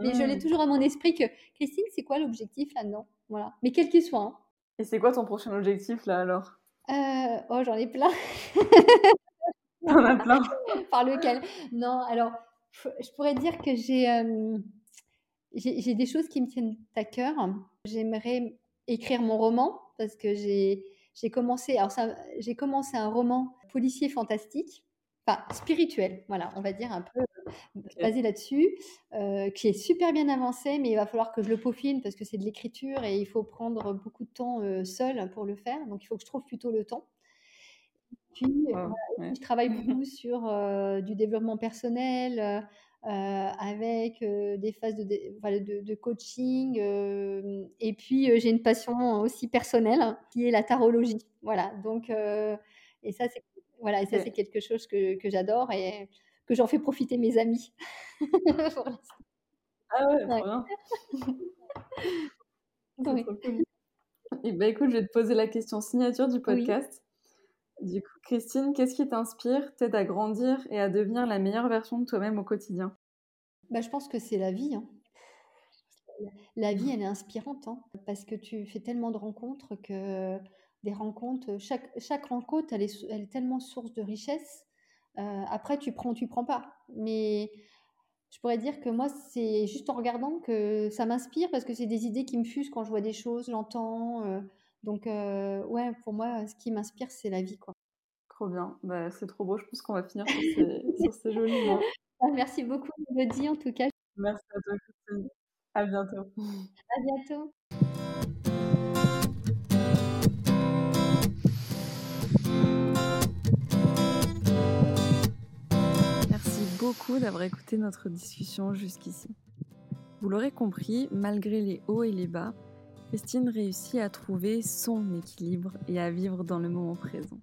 Mais je l'ai toujours à mon esprit que Christine, c'est quoi l'objectif là-dedans? Voilà. Mais quel qu'il soit. Hein. Et c'est quoi ton prochain objectif là alors? Euh, Oh, j'en ai plein. *laughs* T'en as plein. *laughs* Par lequel? Non, alors, je pourrais dire que j'ai j'ai des choses qui me tiennent à cœur. J'aimerais écrire mon roman parce que j'ai commencé, alors j'ai commencé un roman policier fantastique, enfin spirituel, voilà, on va dire un peu basé là-dessus, euh, qui est super bien avancé, mais il va falloir que je le peaufine parce que c'est de l'écriture et il faut prendre beaucoup de temps euh, seul pour le faire. Donc il faut que je trouve plutôt le temps. Puis, euh, je travaille beaucoup sur du développement personnel. avec des phases de, de, de coaching. et puis, j'ai une passion aussi personnelle qui est la tarologie. Voilà, donc, et ça, c'est voilà, ça, c'est quelque chose que, que j'adore. Et que j'en fais profiter mes amis. *laughs* ah ouais, trop bien. *laughs* Et bah écoute, je vais te poser la question signature du podcast. Du coup, Christine, qu'est-ce qui t'inspire, t'aide à grandir et à devenir la meilleure version de toi-même au quotidien? Bah, Je pense que c'est la vie. Hein. La vie, elle est inspirante hein, parce que tu fais tellement de rencontres que des rencontres, chaque, chaque rencontre, elle est, elle est tellement source de richesse euh, après, tu prends, tu prends pas. Mais je pourrais dire que moi, c'est juste en regardant que ça m'inspire parce que c'est des idées qui me fusent quand je vois des choses, j'entends. euh, donc, euh, ouais, pour moi, ce qui m'inspire, c'est la vie, quoi. Trop bien. Bah, c'est trop beau. Je pense qu'on va finir sur ces, *laughs* ces jolis mots. Ah, Merci beaucoup, Elodie, en tout cas. Merci à toi, Christine. À bientôt. À bientôt. Beaucoup d'avoir écouté notre discussion jusqu'ici. Vous l'aurez compris, malgré les hauts et les bas, Christine réussit à trouver son équilibre et à vivre dans le moment présent.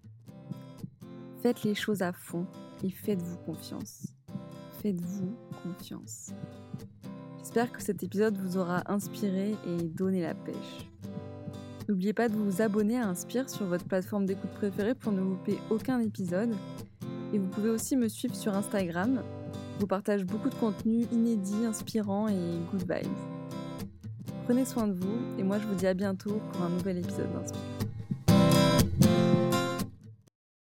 Faites les choses à fond et faites-vous confiance. Faites-vous confiance. J'espère que cet épisode vous aura inspiré et donné la pêche. N'oubliez pas de vous abonner à Inspire sur votre plateforme d'écoute préférée pour ne louper aucun épisode. Et vous pouvez aussi me suivre sur Instagram. Je vous partage beaucoup de contenu inédit, inspirant et good vibes. Prenez soin de vous et moi je vous dis à bientôt pour un nouvel épisode d'Inspire.